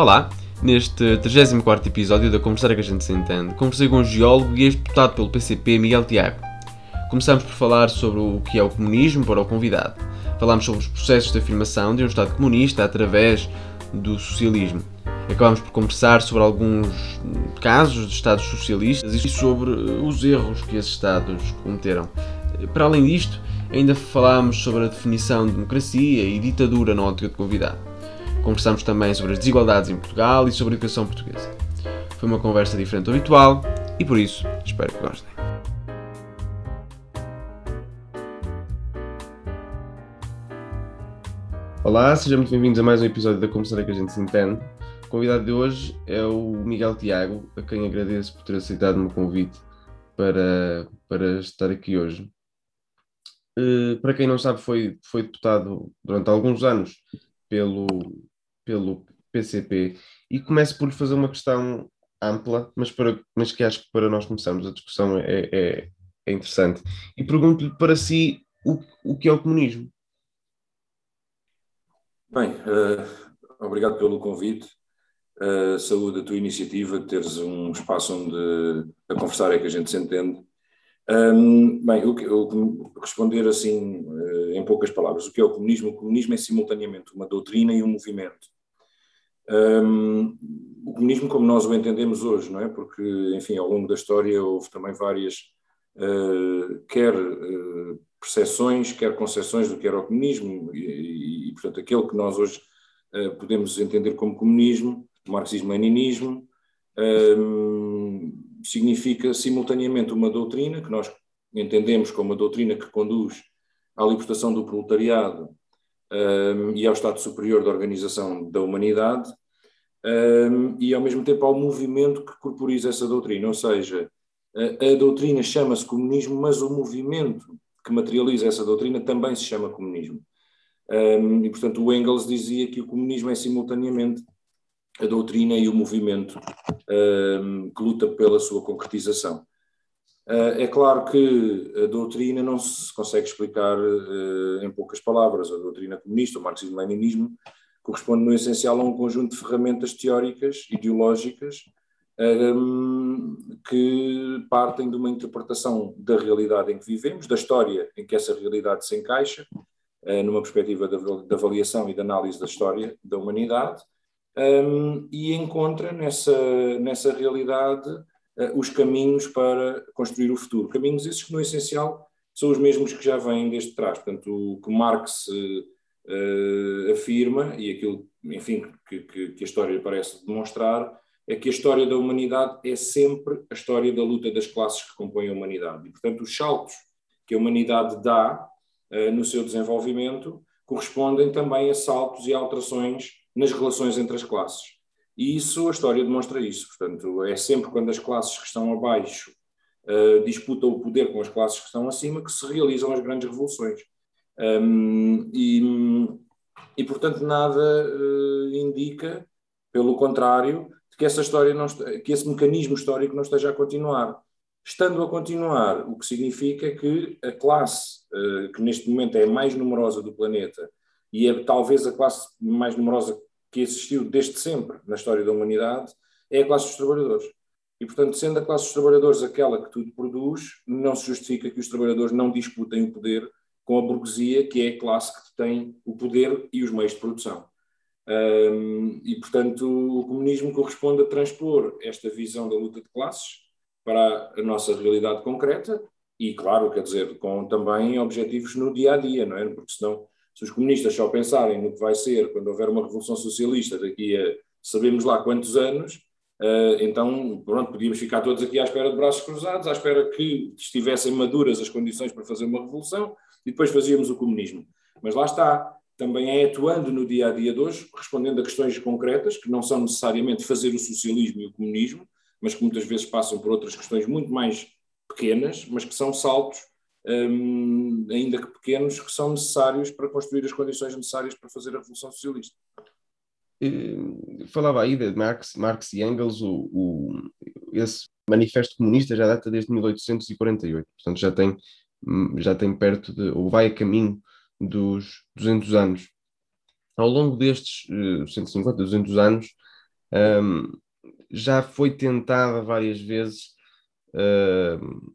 Olá, neste 34 episódio da Conversar que a gente se entende, conversei com o geólogo e ex-deputado pelo PCP Miguel Tiago. Começamos por falar sobre o que é o comunismo para o convidado. Falámos sobre os processos de afirmação de um Estado comunista através do socialismo. Acabámos por conversar sobre alguns casos de Estados socialistas e sobre os erros que esses Estados cometeram. Para além disto, ainda falámos sobre a definição de democracia e ditadura na ótica de convidado. Conversamos também sobre as desigualdades em Portugal e sobre a educação portuguesa. Foi uma conversa diferente do habitual e por isso espero que gostem. Olá, sejam muito bem-vindos a mais um episódio da Conversa que a gente se entende. O convidado de hoje é o Miguel Tiago, a quem agradeço por ter aceitado o meu convite para, para estar aqui hoje. Uh, para quem não sabe, foi, foi deputado durante alguns anos pelo, pelo PCP e começo por lhe fazer uma questão ampla, mas, para, mas que acho que para nós começarmos a discussão é, é, é interessante. E pergunto-lhe para si o, o que é o comunismo. Bem, uh, obrigado pelo convite. Uh, saúde a tua iniciativa teres um espaço onde a conversar é que a gente se entende. Um, bem, eu, eu, responder assim, uh, em poucas palavras, o que é o comunismo? O comunismo é simultaneamente uma doutrina e um movimento. Um, o comunismo como nós o entendemos hoje, não é? Porque, enfim, ao longo da história houve também várias, uh, quer uh, percepções, quer concepções do que era o comunismo, e, e portanto, aquele que nós hoje uh, podemos entender como comunismo, marxismo-leninismo, um, significa simultaneamente uma doutrina que nós entendemos como uma doutrina que conduz à libertação do proletariado um, e ao estado superior da organização da humanidade, um, e ao mesmo tempo ao movimento que corporiza essa doutrina, ou seja, a, a doutrina chama-se comunismo, mas o movimento que materializa essa doutrina também se chama comunismo. Um, e, portanto, o Engels dizia que o comunismo é simultaneamente a doutrina e o movimento um, que luta pela sua concretização. Uh, é claro que a doutrina não se consegue explicar uh, em poucas palavras. A doutrina comunista, o marxismo-leninismo, corresponde no essencial a um conjunto de ferramentas teóricas, ideológicas, um, que partem de uma interpretação da realidade em que vivemos, da história em que essa realidade se encaixa, uh, numa perspectiva de, avaliação e de análise da história da humanidade, um, e encontra nessa, nessa realidade uh, os caminhos para construir o futuro. Caminhos esses que, no essencial, são os mesmos que já vêm desde trás. Portanto, o que Marx uh, afirma, e aquilo, enfim, que, que, que a história parece demonstrar, é que a história da humanidade é sempre a história da luta das classes que compõem a humanidade. E, portanto, os saltos que a humanidade dá uh, no seu desenvolvimento correspondem também a saltos e alterações nas relações entre as classes. E isso, a história demonstra isso. Portanto, é sempre quando as classes que estão abaixo uh, disputam o poder com as classes que estão acima que se realizam as grandes revoluções. Um, e, e, portanto, nada uh, indica, pelo contrário, que essa história não, que esse mecanismo histórico não esteja a continuar. Estando a continuar, o que significa que a classe uh, que neste momento é a mais numerosa do planeta e é talvez a classe mais numerosa que existiu desde sempre na história da humanidade, é a classe dos trabalhadores. E, portanto, sendo a classe dos trabalhadores aquela que tudo produz, não se justifica que os trabalhadores não disputem o poder com a burguesia, que é a classe que tem o poder e os meios de produção. Um, e, portanto, o comunismo corresponde a transpor esta visão da luta de classes para a nossa realidade concreta e, claro, quer dizer, com também objetivos no dia a dia, não é? Porque senão, se os comunistas só pensarem no que vai ser quando houver uma revolução socialista daqui a sabemos lá quantos anos, uh, então, pronto, podíamos ficar todos aqui à espera de braços cruzados, à espera que estivessem maduras as condições para fazer uma revolução e depois fazíamos o comunismo. Mas lá está, também é atuando no dia a dia de hoje, respondendo a questões concretas, que não são necessariamente fazer o socialismo e o comunismo, mas que muitas vezes passam por outras questões muito mais pequenas, mas que são saltos, hum, ainda que pequenos, que são necessários para construir as condições necessárias para fazer a Revolução Socialista. Falava aí de Marx, Marx e Engels, o, o, esse manifesto comunista já data desde 1848, portanto já tem já tem perto de, ou vai a caminho dos 200 anos. Ao longo destes uh, 150, 200 anos, Um, já foi tentada várias vezes uh,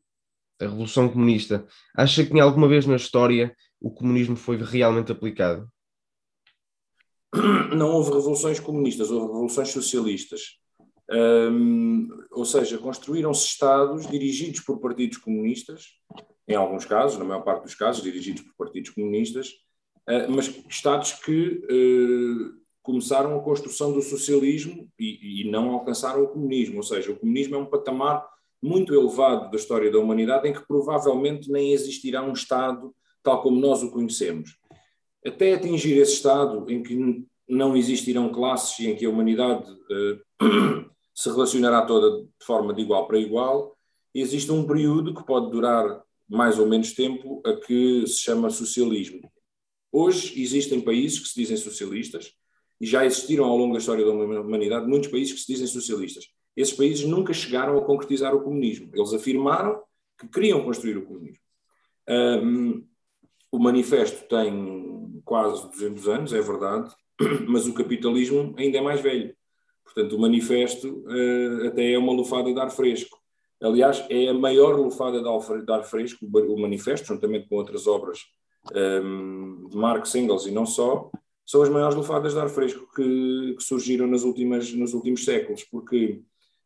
a Revolução Comunista. Acha que em alguma vez na história o comunismo foi realmente aplicado? Não houve revoluções comunistas, houve revoluções socialistas. Um, ou seja, construíram-se Estados dirigidos por partidos comunistas, em alguns casos, na maior parte dos casos, dirigidos por partidos comunistas, uh, mas Estados que uh, começaram a construção do socialismo e, não alcançaram o comunismo. Ou seja, o comunismo é um patamar muito elevado da história da humanidade em que provavelmente nem existirá um Estado tal como nós o conhecemos. Até atingir esse Estado em que não existirão classes e em que a humanidade uh, se relacionará toda de forma de igual para igual, existe um período que pode durar mais ou menos tempo a que se chama socialismo. Hoje existem países que se dizem socialistas e já existiram ao longo da história da humanidade muitos países que se dizem socialistas. Esses países nunca chegaram a concretizar o comunismo. Eles afirmaram que queriam construir o comunismo. Um, o manifesto tem quase 200 anos, é verdade, mas o capitalismo ainda é mais velho. Portanto, o manifesto uh, até é uma lufada de ar fresco. Aliás, é a maior lufada de ar fresco, o manifesto, juntamente com outras obras um, de Marx, Engels e não só, são as maiores lufadas de ar fresco que, que surgiram nas últimas, nos últimos séculos, porque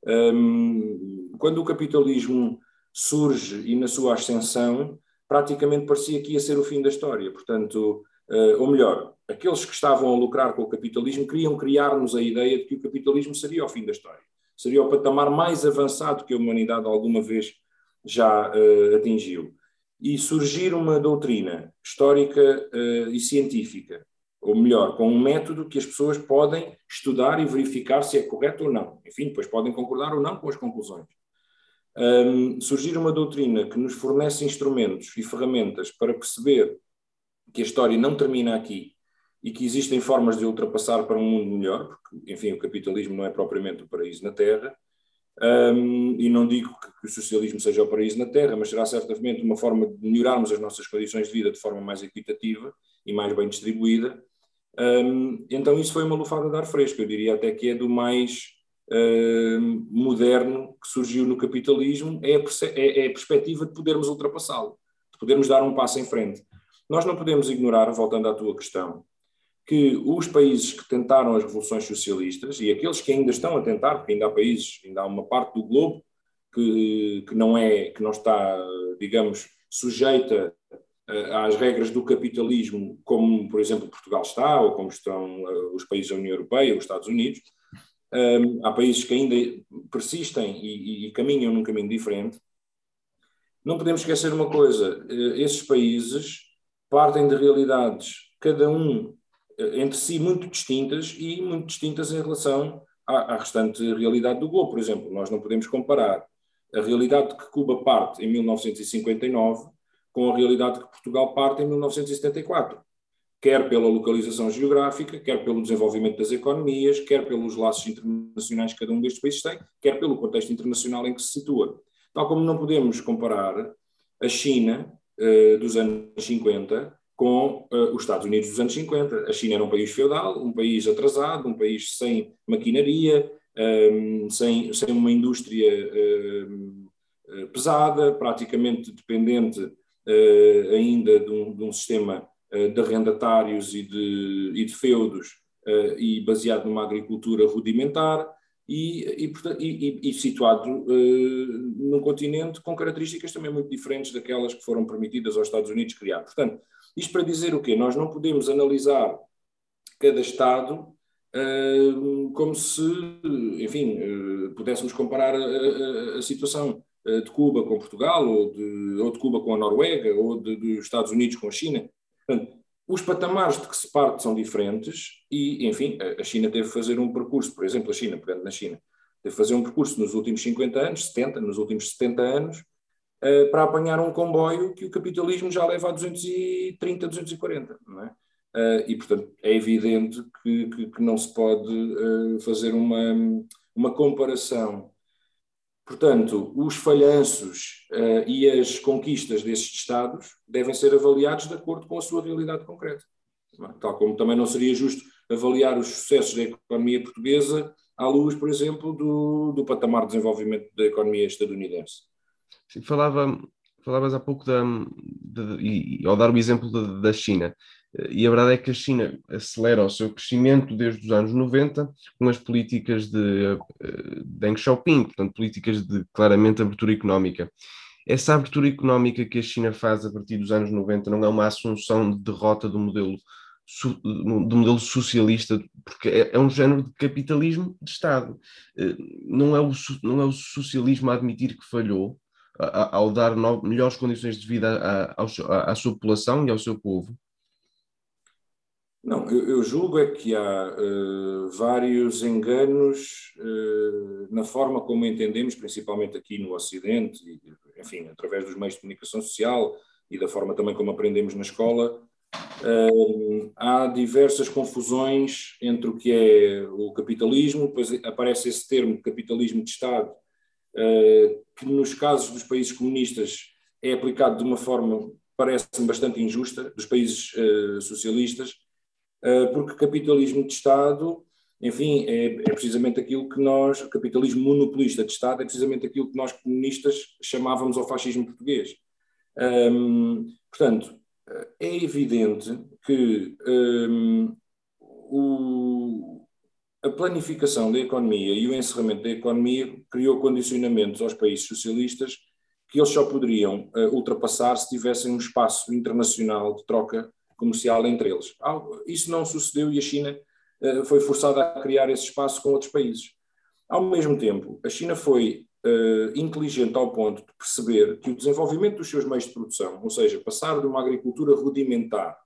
um, quando o capitalismo surge e na sua ascensão, praticamente parecia que ia ser o fim da história. Portanto, uh, ou melhor, aqueles que estavam a lucrar com o capitalismo queriam criar-nos a ideia de que o capitalismo seria o fim da história. Seria o patamar mais avançado que a humanidade alguma vez já uh, atingiu. E surgir uma doutrina histórica uh, e científica, ou melhor, com um método que as pessoas podem estudar e verificar se é correto ou não. Enfim, depois podem concordar ou não com as conclusões um, surgir uma doutrina que nos fornece instrumentos e ferramentas para perceber que a história não termina aqui e que existem formas de ultrapassar para um mundo melhor, porque, enfim, o capitalismo não é propriamente o paraíso na Terra, um, e não digo que, que, o socialismo seja o paraíso na Terra, mas será certamente uma forma de melhorarmos as nossas condições de vida de forma mais equitativa e mais bem distribuída. Um, então, isso foi uma lufada de ar fresco, eu diria até que é do mais moderno que surgiu no capitalismo é a, é, é a perspectiva de podermos ultrapassá-lo, de podermos dar um passo em frente. Nós não podemos ignorar, voltando à tua questão, que os países que tentaram as revoluções socialistas e aqueles que ainda estão a tentar, porque ainda há países, ainda há uma parte do globo que, que não é, que não está, digamos, sujeita uh, às regras do capitalismo, como, por exemplo, Portugal está, ou como estão uh, os países da União Europeia, os Estados Unidos, um, há países que ainda persistem e, e, caminham num caminho diferente. Não podemos esquecer uma coisa: eh, esses países partem de realidades, cada um eh, entre si, muito distintas e muito distintas em relação à, à restante realidade do globo. Por exemplo, nós não podemos comparar a realidade que Cuba parte em 1959 com a realidade que Portugal parte em 1974 quer pela localização geográfica, quer pelo desenvolvimento das economias, quer pelos laços internacionais que cada um destes países tem, quer pelo contexto internacional em que se situa. Tal como não podemos comparar a China uh, dos anos 50 com uh, os Estados Unidos dos anos 50. A China era um país feudal, um país atrasado, um país sem maquinaria, um, ehm, sem, sem uma indústria um, ehm, pesada, praticamente dependente uh, ainda de um, de um sistema eh, de arrendatários e de, e de feudos eh, e baseado numa agricultura rudimentar e, e, e, e situado uh, num continente com características também muito diferentes daquelas que foram permitidas aos Estados Unidos criar. Portanto, isto para dizer o quê? Nós não podemos analisar cada Estado uh, como se, enfim, uh, pudéssemos comparar a, a, a situação de Cuba com Portugal, ou de, ou de Cuba com a Noruega, ou de, dos Estados Unidos com a China. Portanto, os patamares de que se parte são diferentes e, enfim, a China teve que fazer um percurso, por exemplo, a China, pegando na China, teve que fazer um percurso nos últimos 50 anos, 70, nos últimos 70 anos, uh, para apanhar um comboio que o capitalismo já leva a 230, 240, não é? Uh, e, portanto, é evidente que, que, que não se pode uh, fazer uma, uma comparação Portanto, os falhanços uh, e as conquistas desses Estados devem ser avaliados de acordo com a sua realidade concreta. Tal como também não seria justo avaliar os sucessos da economia portuguesa à luz, por exemplo, do, do patamar de desenvolvimento da economia estadunidense. Falava, falavas há pouco da, de, e, ao dar o exemplo da, China, e a verdade é que a China acelera o seu crescimento desde os anos 90 com as políticas de uh, Deng Xiaoping, portanto, políticas de claramente abertura económica. Essa abertura económica que a China faz a partir dos anos 90 não é uma assunção de derrota do modelo, do modelo socialista, porque é, é um género de capitalismo de Estado. Eh, não é o, não é o socialismo a admitir que falhou, ao dar melhores condições de vida à sua população e ao seu povo? Não, eu, eu julgo é que há uh, vários enganos uh, na forma como entendemos, principalmente aqui no Ocidente, e, enfim, através dos meios de comunicação social e da forma também como aprendemos na escola, uh, há diversas confusões entre o que é o capitalismo, depois aparece esse termo capitalismo de Estado, que nos casos dos países comunistas é aplicado de uma forma, parece-me, bastante injusta, dos países socialistas, eh, porque capitalismo de Estado, enfim, é, é, precisamente aquilo que nós, capitalismo monopolista de Estado, é precisamente aquilo que nós comunistas chamávamos ao fascismo português. Um, portanto, é evidente que um, o, a planificação da economia e o encerramento da economia criou condicionamentos aos países socialistas que eles só poderiam uh, ultrapassar se tivessem um espaço internacional de troca comercial entre eles. Isso não sucedeu e a China eh, foi forçada a criar esse espaço com outros países. Ao mesmo tempo, a China foi uh, inteligente ao ponto de perceber que o desenvolvimento dos seus meios de produção, ou seja, passar de uma agricultura rudimentar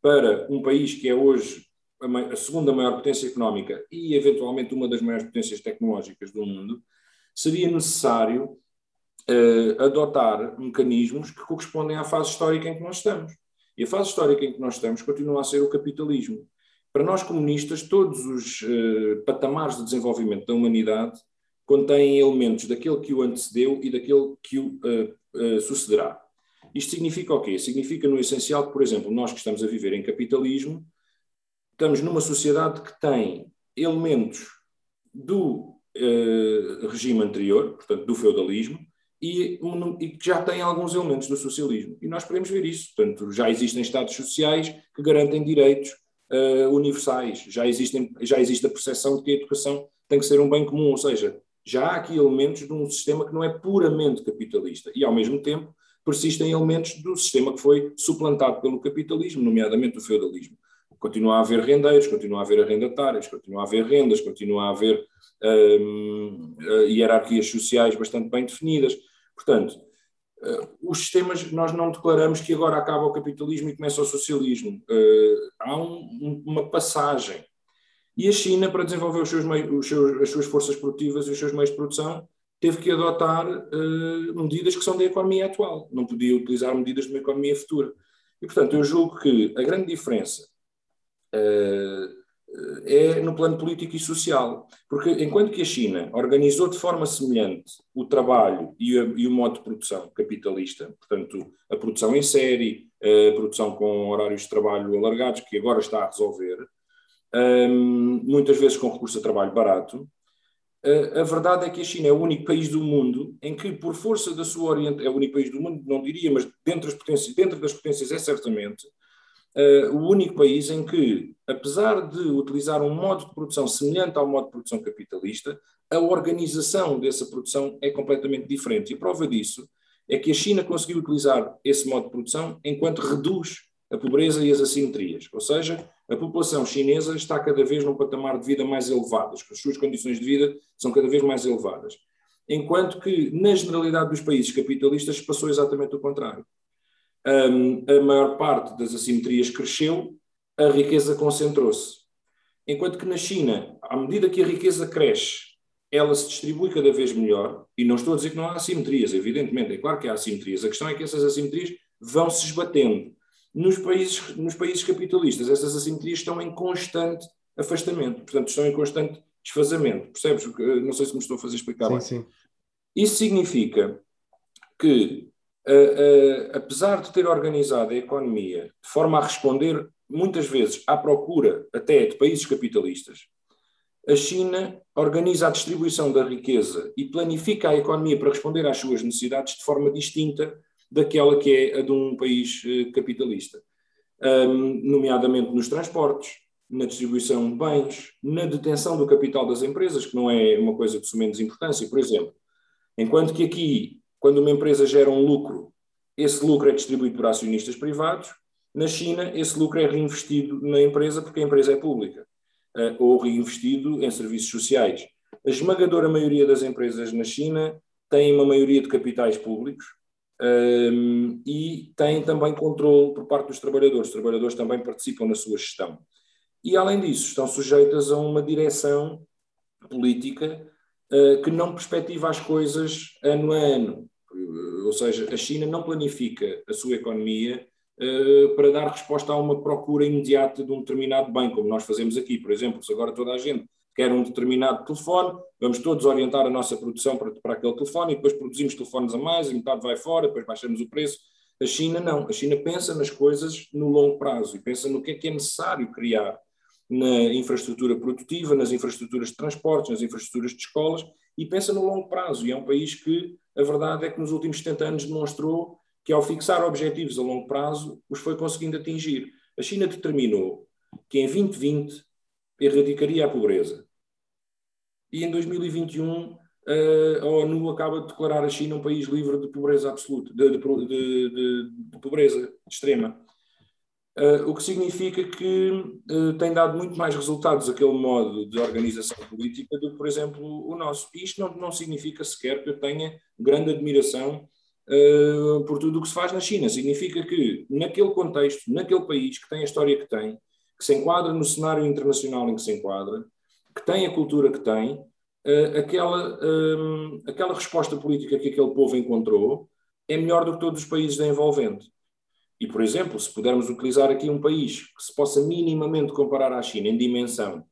para um país que é hoje a, segunda maior potência económica e, eventualmente, uma das maiores potências tecnológicas do mundo, seria necessário uh, adotar mecanismos que correspondem à fase histórica em que nós estamos. E a fase histórica em que nós estamos continua a ser o capitalismo. Para nós comunistas, todos os uh, patamares de desenvolvimento da humanidade contêm elementos daquele que o antecedeu e daquele que o uh, uh, sucederá. Isto significa o quê? Significa, no essencial, que, por exemplo, nós que estamos a viver em capitalismo, estamos numa sociedade que tem elementos do regime anterior, portanto, do feudalismo, e, e, que já tem alguns elementos do socialismo. E nós podemos ver isso. Portanto, já existem Estados sociais que garantem direitos uh, universais, já, existem, já existe a percepção de que a educação tem que ser um bem comum, ou seja, já há aqui elementos de um sistema que não é puramente capitalista e, ao mesmo tempo, persistem elementos do sistema que foi suplantado pelo capitalismo, nomeadamente o feudalismo. Continua a haver rendeiros, continua a haver arrendatários, continua a haver rendas, continua a haver um, hierarquias sociais bastante bem definidas. Portanto, uh, os sistemas, nós não declaramos que agora acaba o capitalismo e começa o socialismo. Uh, há um, uma passagem. E a China, para desenvolver os seus meios, os seus, as suas forças produtivas e os seus meios de produção, teve que adotar uh, medidas que são da economia atual. Não podia utilizar medidas de uma economia futura. E, portanto, eu julgo que a grande diferença é no plano político e social. Porque enquanto que a China organizou de forma semelhante o trabalho e, a, e, o modo de produção capitalista, portanto, a produção em série, a produção com horários de trabalho alargados, que agora está a resolver, um, muitas vezes com recurso a trabalho barato, a verdade é que a China é o único país do mundo em que, por força da sua orientação, é o único país do mundo, não diria, mas dentro das potências, dentro das potências é certamente, uh, o único país em que, apesar de utilizar um modo de produção semelhante ao modo de produção capitalista, a organização dessa produção é completamente diferente. E prova disso é que a China conseguiu utilizar esse modo de produção enquanto reduz a pobreza e as assimetrias. Ou seja, a população chinesa está cada vez num patamar de vida mais elevado, as suas condições de vida são cada vez mais elevadas. Enquanto que, na generalidade dos países capitalistas, passou exatamente o contrário um, a maior parte das assimetrias cresceu, a riqueza concentrou-se. Enquanto que na China, à medida que a riqueza cresce, ela se distribui cada vez melhor, e não estou a dizer que não há assimetrias, evidentemente, é claro que há assimetrias, a questão é que essas assimetrias vão se esbatendo. Nos países, nos países capitalistas, essas assimetrias estão em constante afastamento, portanto, estão em constante desfazamento. Percebes? Não sei se me estou a fazer explicar sim, bem. Sim. Isso significa que apesar de ter organizado a economia de forma a responder muitas vezes à procura até de países capitalistas, a China organiza a distribuição da riqueza e planifica a economia para responder às suas necessidades de forma distinta daquela que é a de um país eh, capitalista, um, nomeadamente nos transportes, na distribuição de bens, na detenção do capital das empresas, que não é uma coisa de sumenos importância, por exemplo. Enquanto que aqui, quando uma empresa gera um lucro, esse lucro é distribuído por acionistas privados, na China esse lucro é reinvestido na empresa porque a empresa é pública, uh, ou reinvestido em serviços sociais. A esmagadora maioria das empresas na China tem uma maioria de capitais públicos, um, e têm também controle por parte dos trabalhadores. Os trabalhadores também participam na sua gestão. E, além disso, estão sujeitas a uma direção política uh, que não perspectiva as coisas ano a ano. Ou seja, a China não planifica a sua economia uh, para dar resposta a uma procura imediata de um determinado bem, como nós fazemos aqui. Por exemplo, se agora toda a gente quer um determinado telefone, vamos todos orientar a nossa produção para, para aquele telefone e depois produzimos telefones a mais e metade vai fora, depois baixamos o preço. A China não. A China pensa nas coisas no longo prazo e pensa no que é que é necessário criar na infraestrutura produtiva, nas infraestruturas de transportes, nas infraestruturas de escolas e pensa no longo prazo. E é um país que a verdade é que nos últimos 70 anos demonstrou que ao fixar objetivos a longo prazo os foi conseguindo atingir. A China determinou que em 2020 erradicaria a pobreza. E em 2021 a ONU acaba de declarar a China um país livre de pobreza absoluta, de, de, de, de pobreza extrema. Uh, o que significa que uh, tem dado muito mais resultados aquele modo de organização política do que, por exemplo, o nosso. E isto não, não significa sequer que eu tenha grande admiração uh, por tudo o que se faz na China. Significa que, naquele contexto, naquele país que tem a história que tem, que se enquadra no cenário internacional em que se enquadra, que tem a cultura que tem, uh, aquela, aquela resposta política que aquele povo encontrou é melhor do que todos os países da envolvente. E, por exemplo, se pudermos utilizar aqui um país que se possa minimamente comparar à China em dimensão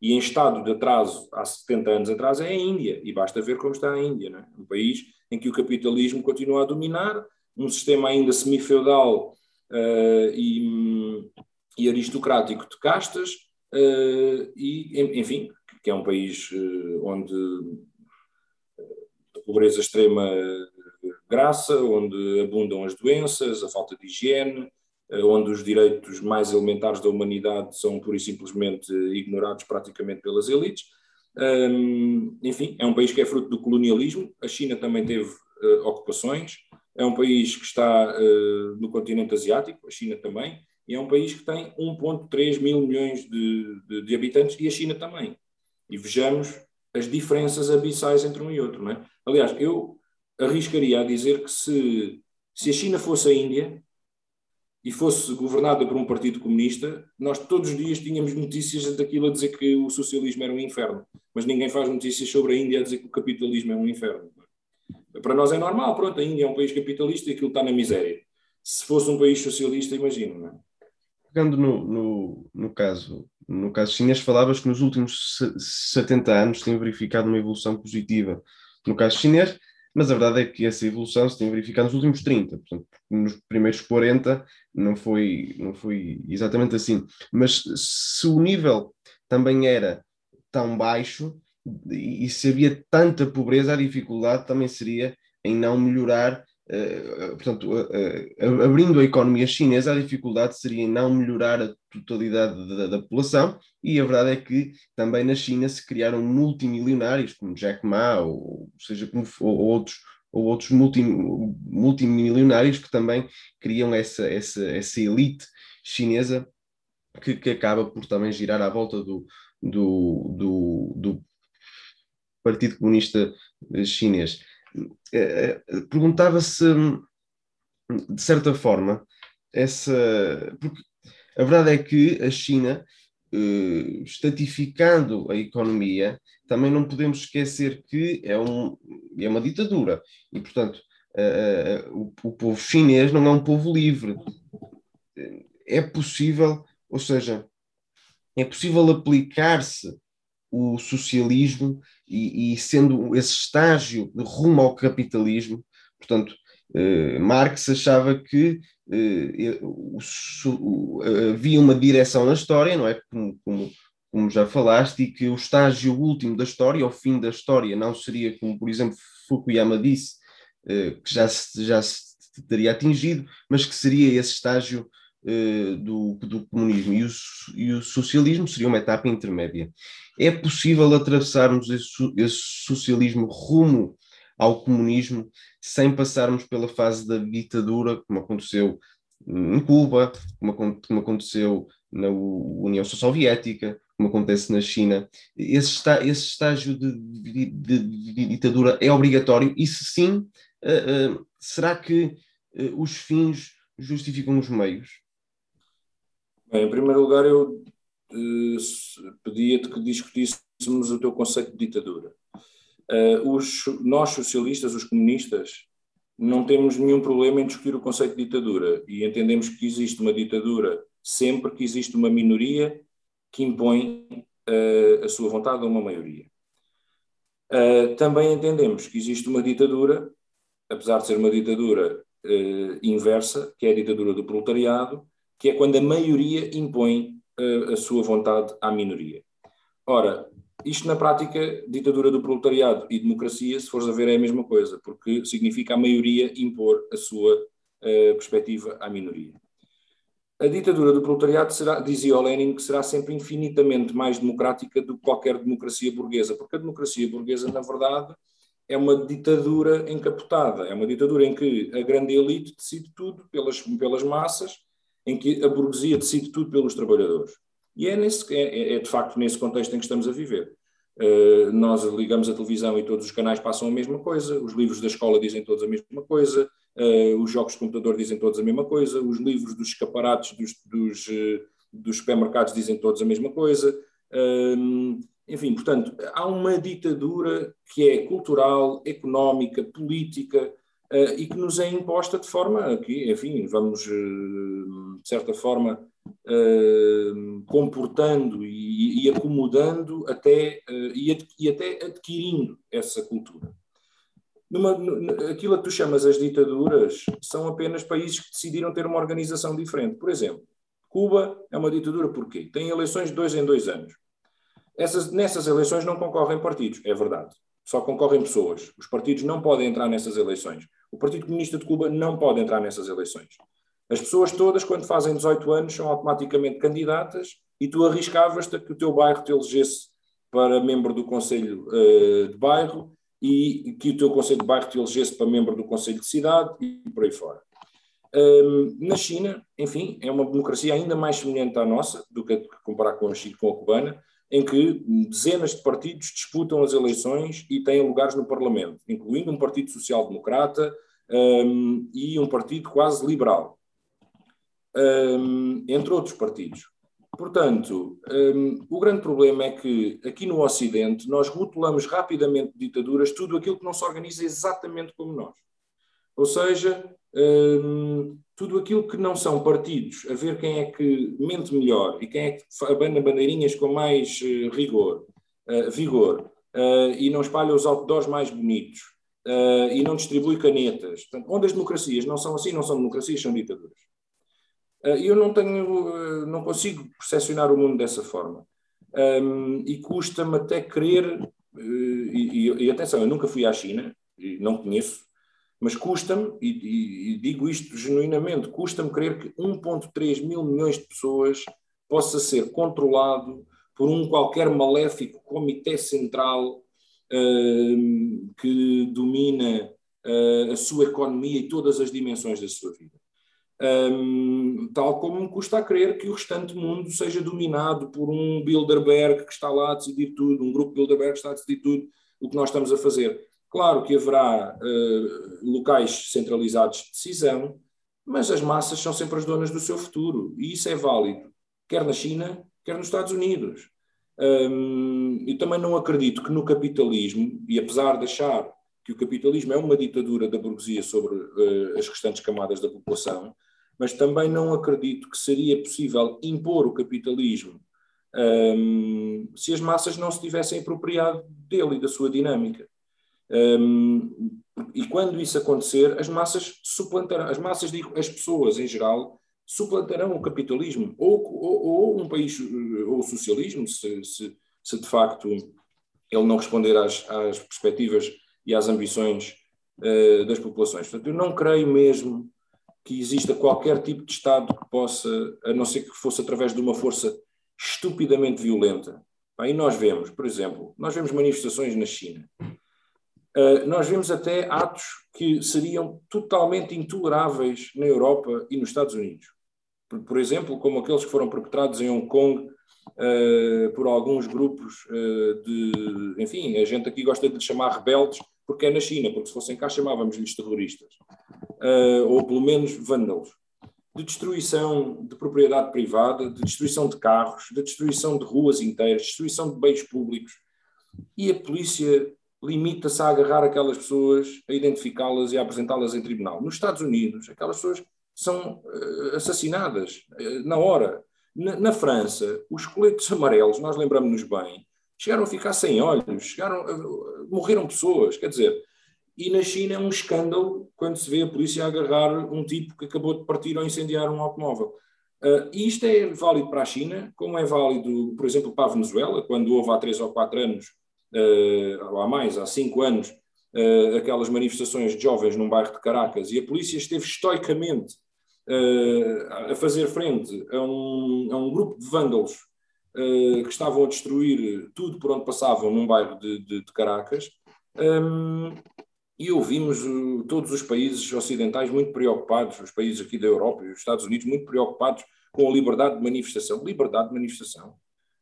e em estado de atraso há 70 anos atrás, é a Índia. E basta ver como está a Índia, é? um país em que o capitalismo continua a dominar, um sistema ainda semi-feudal uh, e, e aristocrático de castas, uh, e, enfim, que é um país uh, onde a pobreza extrema graça, onde abundam as doenças, a falta de higiene, uh, onde os direitos mais elementares da humanidade são pura e simplesmente ignorados praticamente pelas elites. Enfim, é um país que é fruto do colonialismo, a China também teve ocupações, é um país que está no continente asiático, a China também, e é um país que tem 1,3 mil milhões de, de, de, habitantes e a China também. E vejamos as diferenças abissais entre um e outro. Não é? Aliás, eu arriscaria a dizer que se, se a China fosse a Índia e fosse governada por um partido comunista, nós todos os dias tínhamos notícias daquilo a dizer que o socialismo era um inferno. Mas ninguém faz notícias sobre a Índia a dizer que o capitalismo é um inferno. Para nós é normal, pronto, a Índia é um país capitalista e aquilo está na miséria. Se fosse um país socialista, imagino, não é? pegando no, no, no, caso, no caso chinês, falavas que nos últimos 70 anos tem verificado uma evolução positiva no caso chinês, mas a verdade é que essa evolução se tem verificado nos últimos 30, portanto, nos primeiros 40 não foi, não foi exatamente assim. Mas se o nível também era tão baixo e se havia tanta pobreza, a dificuldade também seria em não melhorar portanto, uh, uh, abrindo a economia chinesa, a dificuldade seria não melhorar a totalidade da, da, população, e a verdade é que também na China se criaram multimilionários, como Jack Ma, ou, seja, como, ou outros, ou outros multi, multimilionários que também criam essa, essa, essa elite chinesa que, que acaba por também girar à volta do, do, do, do Partido Comunista Chinês. Eh, eh, perguntava se, de certa forma, essa. Porque a verdade é que a China, uh, estatificando a economia, também não podemos esquecer que é, um, é uma ditadura. E, portanto, o, o povo chinês não é um povo livre. É possível, ou seja, é possível aplicar-se o socialismo e, e, sendo esse estágio rumo ao capitalismo, portanto, eh, Marx achava que eh, o, o, havia uma direção na história, não é? Como, como, como já falaste, e que o estágio último da história, o fim da história, não seria como, por exemplo, Fukuyama disse, eh, que já se, já se teria atingido, mas que seria esse estágio do, do comunismo e o, e o socialismo seria uma etapa intermédia. É possível atravessarmos esse, esse socialismo rumo ao comunismo sem passarmos pela fase da ditadura, como aconteceu em Cuba, como, como aconteceu na União Soviética, como acontece na China. Esse, está, esse estágio de, de, de, de, ditadura é obrigatório e se sim, uh, uh, será que uh, os fins justificam os meios? Bem, em primeiro lugar, eu uh, pedia-te que discutíssemos o teu conceito de ditadura. Uh, os, nós, socialistas, os comunistas, não temos nenhum problema em discutir o conceito de ditadura e entendemos que existe uma ditadura sempre que existe uma minoria que impõe uh, a sua vontade a uma maioria. Uh, também entendemos que existe uma ditadura, apesar de ser uma ditadura inversa, que é a ditadura do proletariado, que é quando a maioria impõe uh, a sua vontade à minoria. Ora, isto na prática, ditadura do proletariado e democracia, se fores a ver, é a mesma coisa, porque significa a maioria impor a sua uh, perspectiva à minoria. A ditadura do proletariado será, dizia o Lenin, que será sempre infinitamente mais democrática do que qualquer democracia burguesa, porque a democracia burguesa, na verdade, é uma ditadura encapotada, é uma ditadura em que a grande elite decide tudo pelas, pelas massas em que a burguesia decide tudo pelos trabalhadores. E é, nesse, é, é de facto nesse contexto em que estamos a viver. Uh, nós ligamos a televisão e todos os canais passam a mesma coisa, os livros da escola dizem todos a mesma coisa, uh, os jogos de computador dizem todos a mesma coisa, os livros dos escaparates dos, dos, uh, dos supermercados dizem todos a mesma coisa. enfim, portanto, há uma ditadura que é cultural, económica, política, e que nos é imposta de forma que, enfim, vamos, uh, de certa forma, uh, comportando e, e, acomodando até, e, ad, e, até adquirindo essa cultura. Numa, aquilo que tu chamas as ditaduras são apenas países que decidiram ter uma organização diferente. Por exemplo, Cuba é uma ditadura porquê? Tem eleições de dois em dois anos. Essas, nessas eleições não concorrem partidos, é verdade. Só concorrem pessoas. Os partidos não podem entrar nessas eleições. O Partido Comunista de Cuba não pode entrar nessas eleições. As pessoas todas, quando fazem 18 anos, são automaticamente candidatas e tu arriscavas-te a que o teu bairro te elegesse para membro do Conselho uh, de Bairro e que o teu Conselho de Bairro te elegesse para membro do Conselho de Cidade e por aí fora. Um, na China, enfim, é uma democracia ainda mais semelhante à nossa do que comparar com a, China, com a cubana, em que dezenas de partidos disputam as eleições e têm lugares no Parlamento, incluindo um partido social-democrata um, e um partido quase liberal, um, entre outros partidos. Portanto, um, o grande problema é que aqui no Ocidente nós rotulamos rapidamente ditaduras tudo aquilo que não se organiza exatamente como nós. Ou seja, um, tudo aquilo que não são partidos, a ver quem é que mente melhor e quem é que abana bandeirinhas com mais uh, rigor, uh, vigor, uh, e não espalha os outdoors mais bonitos, e não distribui canetas. Portanto, onde as democracias não são assim, não são democracias, são ditaduras. Eu não tenho, não consigo percepcionar o mundo dessa forma. Um, e custa-me até querer, e, e, e atenção, eu nunca fui à China, não conheço, mas custa-me, e, e, digo isto genuinamente, custa-me crer que 1,3 mil milhões de pessoas possa ser controlado por um qualquer maléfico comitê central uh, que domina uh, a sua economia e todas as dimensões da sua vida. Um, tal como me custa a crer que o restante mundo seja dominado por um Bilderberg que está lá a decidir tudo, um grupo Bilderberg que está a decidir tudo o que nós estamos a fazer. Claro que haverá uh, locais centralizados de decisão, mas as massas são sempre as donas do seu futuro e isso é válido, quer na China, quer nos Estados Unidos. Um, eu também não acredito que no capitalismo, e apesar de achar que o capitalismo é uma ditadura da burguesia sobre uh, as restantes camadas da população, mas também não acredito que seria possível impor o capitalismo um, se as massas não se tivessem apropriado dele e da sua dinâmica. Um, e quando isso acontecer, as massas suplantarão, as massas, digo, as pessoas em geral, suplantarão o capitalismo ou, ou, ou um país ou o socialismo, se, se, se, de facto ele não responder às, às perspectivas e às ambições uh, das populações. Portanto, eu não creio mesmo que exista qualquer tipo de Estado que possa, a não ser que fosse através de uma força estupidamente violenta. Aí nós vemos, por exemplo, nós vemos manifestações na China. Uh, nós vemos até atos que seriam totalmente intoleráveis na Europa e nos Estados Unidos. Por, por exemplo, como aqueles que foram perpetrados em Hong Kong uh, por alguns grupos uh, de. Enfim, a gente aqui gosta de chamar rebeldes, porque é na China, porque se fossem cá chamávamos-lhes terroristas. ou pelo menos vândalos de destruição de propriedade privada, de destruição de carros, de destruição de ruas inteiras, destruição de bens públicos. E a polícia limita-se a agarrar aquelas pessoas, a identificá-las e a apresentá-las em tribunal. Nos Estados Unidos, aquelas pessoas são uh, assassinadas uh, na hora. Na, na, França, os coletes amarelos, nós lembramos-nos bem, chegaram a ficar sem olhos, chegaram, uh, morreram pessoas. Quer dizer, e na China é um escândalo quando se vê a polícia agarrar um tipo que acabou de partir ou incendiar um automóvel. E isto é válido para a China, como é válido, por exemplo, para a Venezuela, quando houve há três ou quatro anos, há mais, há cinco anos, uh, aquelas manifestações de jovens num bairro de Caracas, e a polícia esteve estoicamente a fazer frente a um, a um grupo de vândalos que estavam a destruir tudo por onde passavam num bairro de, de, de Caracas. Um, e ouvimos todos os países ocidentais muito preocupados, os países aqui da Europa e os Estados Unidos muito preocupados com a liberdade de manifestação. Liberdade de manifestação.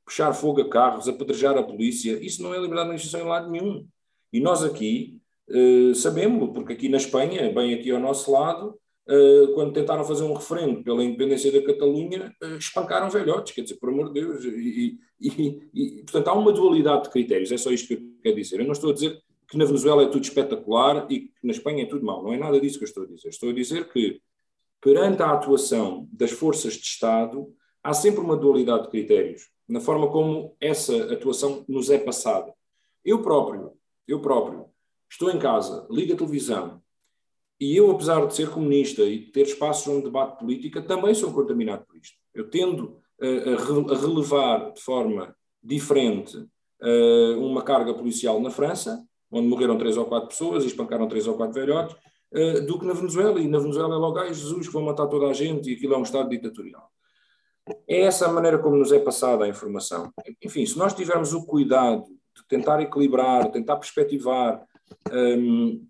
Puxar fogo a carros, apedrejar a polícia, isso não é liberdade de manifestação em lado nenhum. E nós aqui uh, sabemos, porque aqui na Espanha, bem aqui ao nosso lado, uh, quando tentaram fazer um referendo pela independência da Catalunha, uh, espancaram velhotes, quer dizer, por amor de Deus. E, e, e, portanto, há uma dualidade de critérios, é só isto que eu quero dizer. Eu não estou a dizer que na Venezuela é tudo espetacular e que na Espanha é tudo mau. Não é nada disso que eu estou a dizer. Estou a dizer que, perante a atuação das forças de Estado, há sempre uma dualidade de critérios na forma como essa atuação nos é passada. Eu próprio, eu próprio, estou em casa, ligo a televisão e eu, apesar de ser comunista e ter espaços onde debate política, também sou contaminado por isto. Eu tendo a, a relevar de forma diferente uma carga policial na França onde morreram três ou quatro pessoas e espancaram três ou quatro velhotes, do que na Venezuela. E na Venezuela é logo, ai Jesus, que vão matar toda a gente e aquilo é um Estado ditatorial. É essa a maneira como nos é passada a informação. Enfim, se nós tivermos o cuidado de tentar equilibrar, tentar perspectivar, um,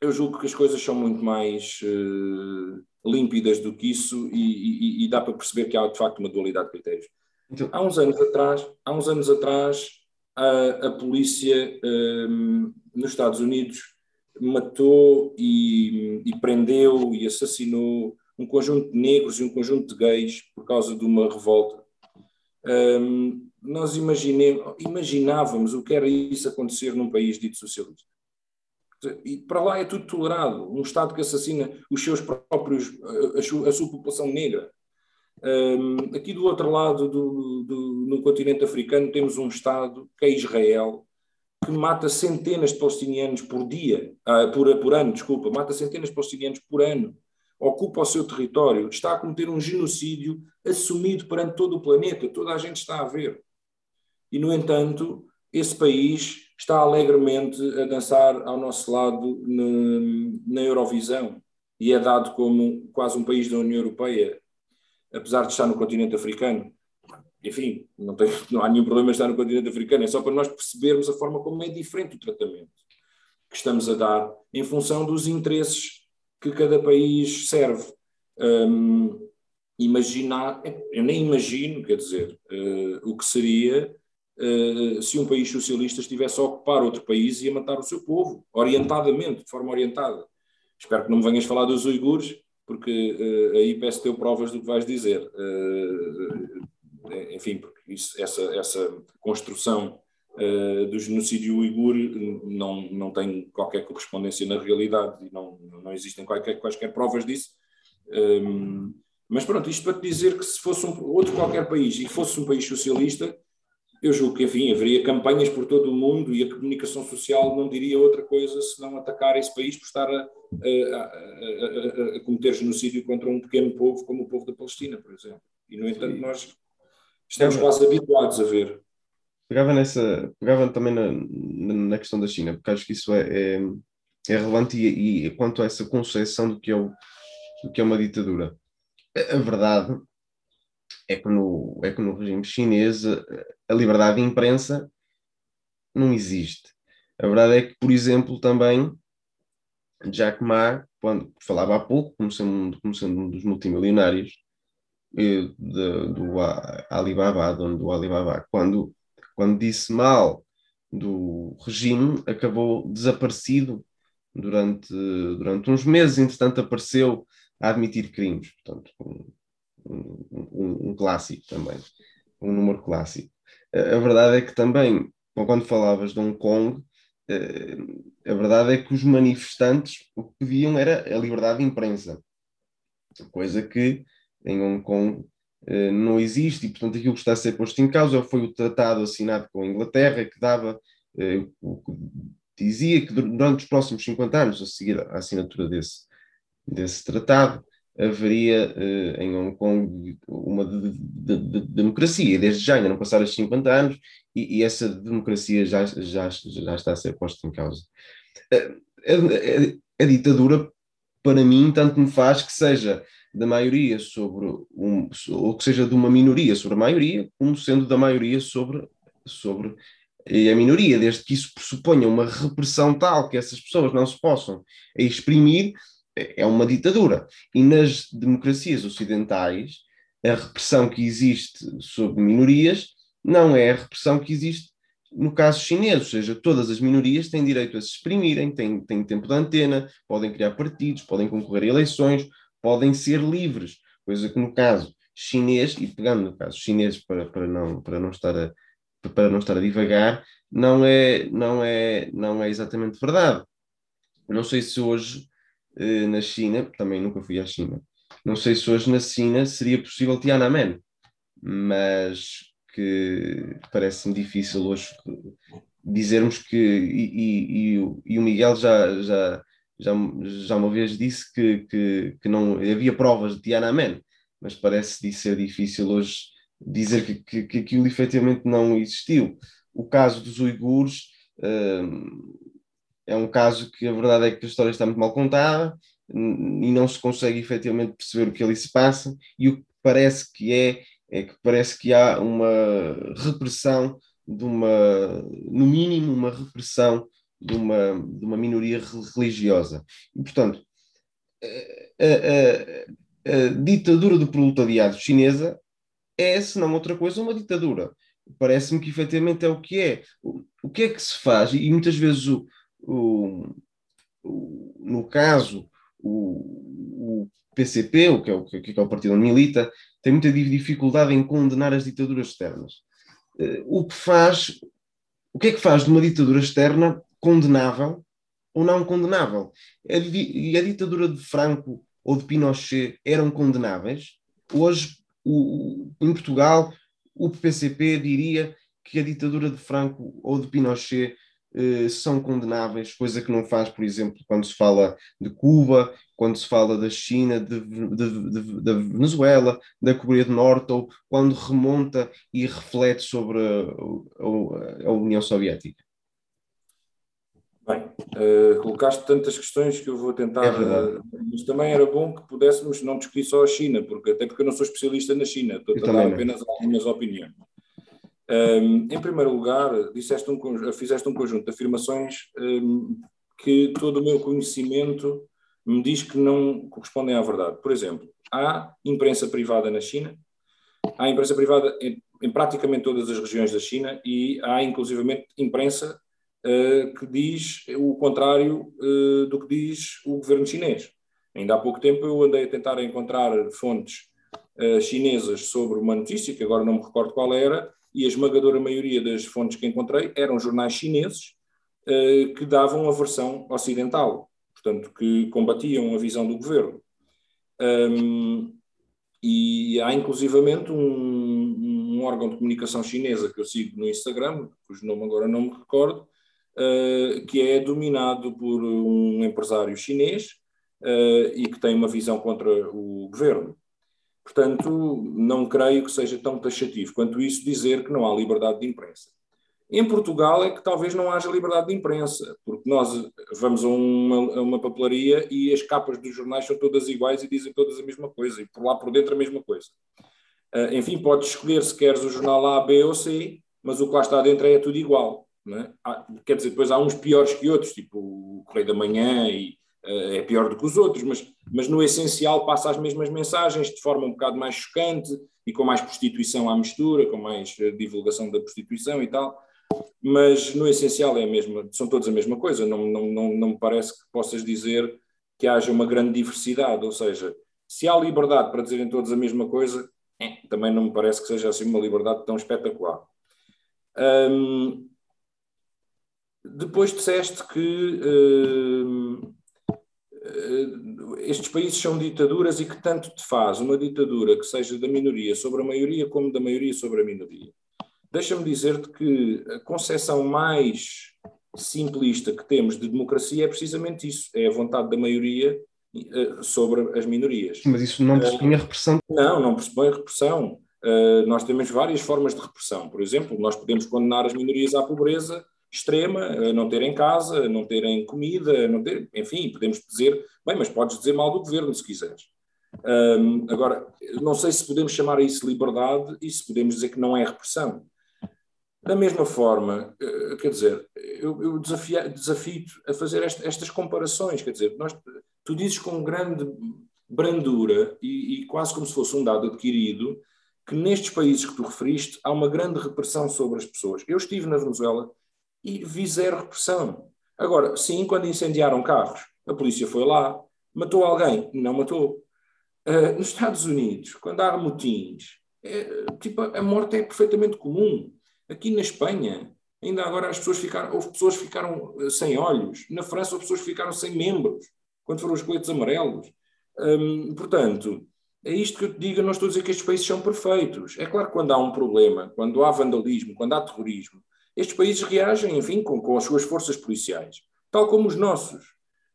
eu julgo que as coisas são muito mais uh, límpidas do que isso e, e, e, dá para perceber que há de facto uma dualidade de critérios. Então, há uns anos atrás, há uns anos atrás a, a polícia um, nos Estados Unidos matou e, e, prendeu e assassinou um conjunto de negros e um conjunto de gays por causa de uma revolta. Um, nós imaginávamos o que era isso acontecer num país dito socialista. E para lá é tudo tolerado. Um Estado que assassina os seus próprios, a sua, a sua população negra. Um, aqui do outro lado, do, do, no continente africano, temos um Estado, que é Israel, que mata centenas de palestinianos por dia, ah, por, por ano, desculpa, mata centenas de palestinianos por ano, ocupa o seu território, está a cometer um genocídio assumido perante todo o planeta, toda a gente está a ver. E, no entanto, esse país está alegremente a dançar ao nosso lado na, na Eurovisão e é dado como quase um país da União Europeia apesar de estar no continente africano. Enfim, não, tem, não há nenhum problema em estar no continente africano, é só para nós percebermos a forma como é diferente o tratamento que estamos a dar em função dos interesses que cada país serve. Um, imaginar, eu nem imagino, quer dizer, uh, o que seria uh, se um país socialista estivesse a ocupar outro país e a matar o seu povo, orientadamente, de forma orientada. Espero que não me venhas falar dos uigures, porque uh, aí peço teu provas do que vais dizer. Enfim, porque isso, essa, essa construção do genocídio uigur não, não tem qualquer correspondência na realidade e não, não existem qualquer, quaisquer provas disso. Um, mas pronto, isto para te dizer que se fosse um, outro qualquer país e fosse um país socialista, eu julgo que, enfim, haveria campanhas por todo o mundo e a comunicação social não diria outra coisa senão atacar esse país por estar a, a, a, a cometer genocídio contra um pequeno povo como o povo da Palestina, por exemplo. E, no entanto, nós estamos quase habituados a ver. Pegava, nessa, pegava também na, na questão da China, porque acho que isso é, é, é relevante e, e, quanto a essa concepção do que é, o, do que é uma ditadura. A verdade é que no, é que no regime chinês a liberdade de imprensa não existe. A verdade é que, por exemplo, também Jack Ma, quando falava há pouco, como sendo, como sendo um dos multimilionários eh, de, do Alibaba, dono do Alibaba, quando, quando disse mal do regime, acabou desaparecido durante, durante uns meses, entretanto apareceu a admitir crimes. Portanto, um, um, um clássico também, um número clássico. A verdade é que também, quando falavas de Hong Kong, eh, a verdade é que os manifestantes o que pediam era a liberdade de imprensa, coisa que em Hong Kong eh, não existe, e portanto aquilo que está a ser posto em causa foi o tratado assinado com a Inglaterra, que dava, eh, dizia que durante os próximos 50 anos, a seguir a assinatura desse, desse tratado, haveria uh, em Hong Kong uma de, de, de, democracia. Desde já ainda não passaram os 50 anos e, e, essa democracia já, já, já está a ser posta em causa. A, a, a, ditadura, para mim, tanto me faz que seja da maioria sobre um, ou que seja de uma minoria sobre a maioria, como sendo da maioria sobre, sobre a minoria, desde que isso pressuponha uma repressão tal que essas pessoas não se possam exprimir, é uma ditadura. E nas democracias ocidentais, a repressão que existe sobre minorias não é a repressão que existe no caso chinês, ou seja, todas as minorias têm direito a se exprimirem, têm, têm tempo de antena, podem criar partidos, podem concorrer a eleições, podem ser livres, coisa que no caso chinês, e pegando no caso chinês para, para, não, para, não, estar a, para não estar a divagar, não é, não, é, não é exatamente verdade. não sei se hoje eh, na China, também nunca fui à China, não sei se hoje na China seria possível Tiananmen, mas que parece-me difícil hoje dizermos que, e, e, e, o Miguel já, já, já, já uma vez disse que, que, que não havia provas de Tiananmen, mas parece ser difícil hoje dizer que, que, que aquilo efetivamente não existiu. O caso dos uigures, hum, é um caso que a verdade é que a história está muito mal contada e não se consegue efetivamente perceber o que ali se passa e o que parece que é é que parece que há uma repressão de uma, no mínimo, uma repressão de uma, de uma minoria religiosa. E, portanto, a, a, a ditadura do proletariado chinesa é, se não outra coisa, uma ditadura. Parece-me que efetivamente é o que é. O, o que é que se faz? E muitas vezes o, o, o, no caso, o, PCP, o que, é o, que é o partido onde milita, tem muita dificuldade em condenar as ditaduras externas. Eh, o que faz, o que é que faz de uma ditadura externa condenável ou não condenável? E a ditadura de Franco ou de Pinochet eram condenáveis. Hoje, o, em Portugal, o PCP diria que a ditadura de Franco ou de Pinochet eh, são condenáveis, coisa que não faz, por exemplo, quando se fala de Cuba, quando se fala da China, de, de, de, da Venezuela, da Coreia do Norte, ou quando remonta e reflete sobre a, a, a União Soviética. Bem, uh, colocaste tantas questões que eu vou tentar, é uh, mas também era bom que pudéssemos não discutir só a China, porque até porque eu não sou especialista na China, estou a dar apenas algumas opiniões. Um, em primeiro lugar, disseste um, fizeste um conjunto de afirmações um, que todo o meu conhecimento me diz que não correspondem à verdade. Por exemplo, há imprensa privada na China, há imprensa privada em, em praticamente todas as regiões da China e há inclusivamente imprensa que diz o contrário uh, do que diz o governo chinês. Ainda há pouco tempo eu andei a tentar encontrar fontes uh, chinesas sobre uma notícia, que agora não me recordo qual era, e a esmagadora maioria das fontes que encontrei eram jornais chineses que davam a versão ocidental, portanto, que combatiam a visão do governo. E há inclusivamente um um órgão de comunicação chinesa que eu sigo no Instagram, cujo nome agora não me recordo, uh, que é dominado por um empresário chinês uh, e que tem uma visão contra o governo. Portanto, não creio que seja tão taxativo quanto isso dizer que não há liberdade de imprensa. Em Portugal é que talvez não haja liberdade de imprensa, porque nós vamos a uma, a uma, papelaria e as capas dos jornais são todas iguais e dizem todas a mesma coisa, e por lá por dentro a mesma coisa. Uh, enfim, podes escolher se queres o jornal A, B ou C, mas o que lá está dentro é tudo igual. É? Há, quer dizer, depois há uns piores que outros, tipo o Correio da Manhã, e uh, é pior do que os outros, mas, mas no essencial passa as mesmas mensagens de forma um bocado mais chocante e com mais prostituição à mistura, com mais uh, divulgação da prostituição e tal mas no essencial é a mesma, são todos a mesma coisa. Não, não, não, não me parece que possas dizer que haja uma grande diversidade, ou seja, se há liberdade para dizerem todos a mesma coisa, é, também não me parece que seja assim uma liberdade tão espetacular. Hum, depois disseste que hum, estes países são ditaduras e que tanto te faz uma ditadura que seja da minoria sobre a maioria como da maioria sobre a minoria. Deixa-me dizer-te que a concepção mais simplista que temos de democracia é precisamente isso: é a vontade da maioria uh, sobre as minorias. Mas isso não pressupõe a repressão? Não, não pressupõe a repressão. Uh, nós temos várias formas de repressão. Por exemplo, nós podemos condenar as minorias à pobreza extrema, a não terem casa, não terem comida, não ter, enfim, podemos dizer, bem, mas podes dizer mal do governo se quiseres. Um, agora, não sei se podemos chamar a isso liberdade e se podemos dizer que não é repressão. Da mesma forma, eh, quer dizer, eu, eu desafio-te a fazer estas comparações, quer dizer, nós, tu dizes com grande brandura e, e, quase como se fosse um dado adquirido que nestes países que tu referiste há uma grande repressão sobre as pessoas. Eu estive na Venezuela e vi zero repressão. Agora, sim, quando incendiaram carros, a polícia foi lá, matou alguém? Não matou. Uh, nos Estados Unidos, quando há motins, é, tipo, a morte é perfeitamente comum. Aqui na Espanha, ainda agora as pessoas ficaram, houve pessoas que ficaram eh, sem olhos. Na França, houve pessoas que ficaram sem membros, quando foram os coletes amarelos. Hum, portanto, é isto que eu te digo, eu não estou a dizer que estes países são perfeitos. É claro que quando há um problema, quando há vandalismo, quando há terrorismo, estes países reagem, enfim, com, com as suas forças policiais, tal como os nossos,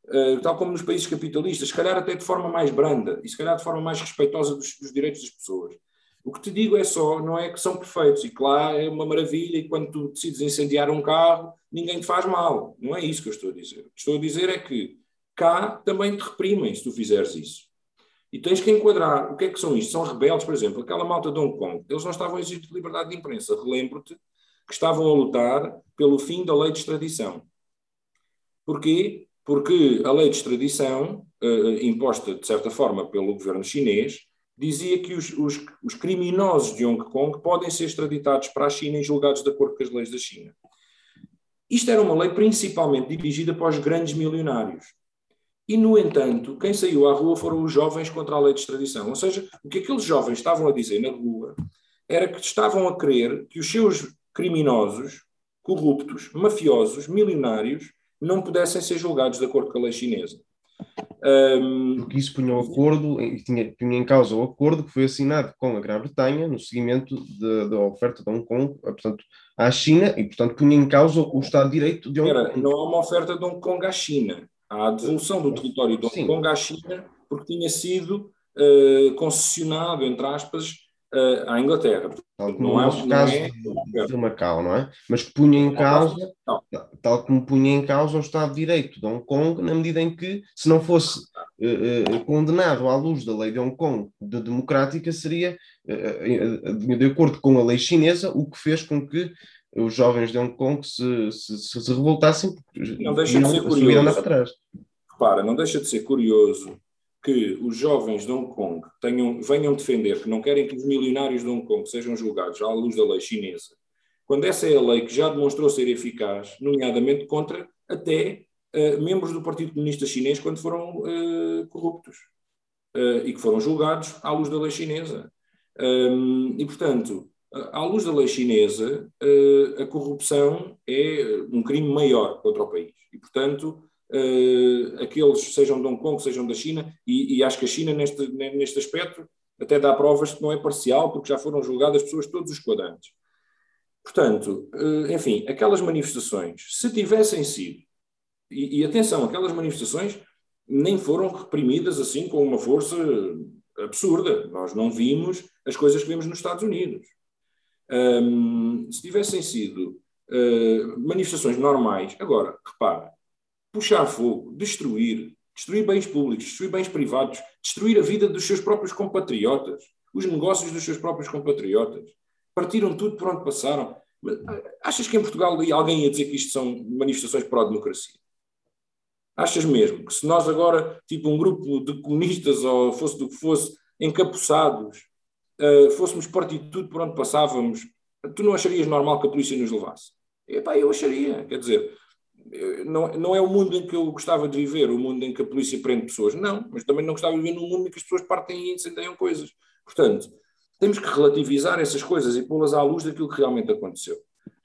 uh, tal como nos países capitalistas, se calhar até de forma mais branda e se calhar de forma mais respeitosa dos, dos direitos das pessoas. O que te digo é só, não é que são perfeitos e que lá é uma maravilha e quando tu decides incendiar um carro, ninguém te faz mal. Não é isso que eu estou a dizer. O que estou a dizer é que cá também te reprimem se tu fizeres isso. E tens que enquadrar o que é que são isto. São rebeldes, por exemplo, aquela malta de Hong Kong, eles não estavam a exigir liberdade de imprensa. Relembro-te que estavam a lutar pelo fim da lei de extradição. Porquê? Porque a lei de extradição, eh, imposta de certa forma pelo governo chinês, dizia que os, os, os, criminosos de Hong Kong podem ser extraditados para a China e julgados de acordo com as leis da China. Isto era uma lei principalmente dirigida para os grandes milionários. E, no entanto, quem saiu à rua foram os jovens contra a lei de extradição. Ou seja, o que aqueles jovens estavam a dizer na rua era que estavam a querer que os seus criminosos, corruptos, mafiosos, milionários, não pudessem ser julgados de acordo com a lei chinesa. Um, Porque isso punha, um acordo, tinha, punha em causa o acordo que foi assinado com a Grã-Bretanha no seguimento da oferta de Hong Kong, portanto, à China, e, portanto, punha em causa o Estado de Direito de Hong Era, Kong. Não há uma oferta de Hong Kong à China. Há a devolução do território de Hong Sim. Kong à China porque tinha sido uh, concessionado, entre aspas, uh, à Inglaterra. Tal como não é, o caso é... de Macau, não é? Mas que punha em causa, tal como punha em causa o Estado de Direito de Hong Kong, na medida em que, se não fosse uh, uh, condenado à luz da lei de Hong Kong de democrática, seria de acordo com a lei chinesa, o que fez com que os jovens de Hong Kong se, se, se revoltassem não deixa de ser curioso. para trás. Repara, não deixa de ser curioso que os jovens de Hong Kong tenham, venham defender que não querem que os milionários de Hong Kong sejam julgados à luz da lei chinesa, quando essa é a lei que já demonstrou ser eficaz, nomeadamente contra até uh, membros do Partido Comunista Chinês quando foram uh, corruptos uh, e que foram julgados à luz da lei chinesa. Um, e, portanto, à luz da lei chinesa, a corrupção é um crime maior contra o país. E, portanto, uh, aqueles sejam de Hong Kong, sejam da China, e, e, acho que a China, neste, neste aspecto, até dá provas que não é parcial, porque já foram julgadas pessoas todos os quadrantes. Portanto, eh, enfim, aquelas manifestações, se tivessem sido, e, e atenção, aquelas manifestações nem foram reprimidas assim com uma força absurda. Nós não vimos as coisas que vemos nos Estados Unidos. Um, se tivessem sido uh, manifestações normais, agora, repara, puxar fogo, destruir, destruir bens públicos, destruir bens privados, destruir a vida dos seus próprios compatriotas, os negócios dos seus próprios compatriotas, partiram tudo por onde passaram. Achas que em Portugal alguém ia dizer que isto são manifestações pró-democracia? Achas mesmo que se nós agora, tipo um grupo de comunistas ou fosse do que fosse, encapuçados, uh, fôssemos partir tudo por onde passávamos, tu não acharias normal que a polícia nos levasse? Epá, eu acharia, quer dizer, não, não é o mundo em que eu gostava de viver, o mundo em que a polícia prende pessoas, não, mas também não gostava de viver num mundo em que as pessoas partem e incendeiam coisas. Portanto, temos que relativizar essas coisas e pô-las à luz daquilo que realmente aconteceu.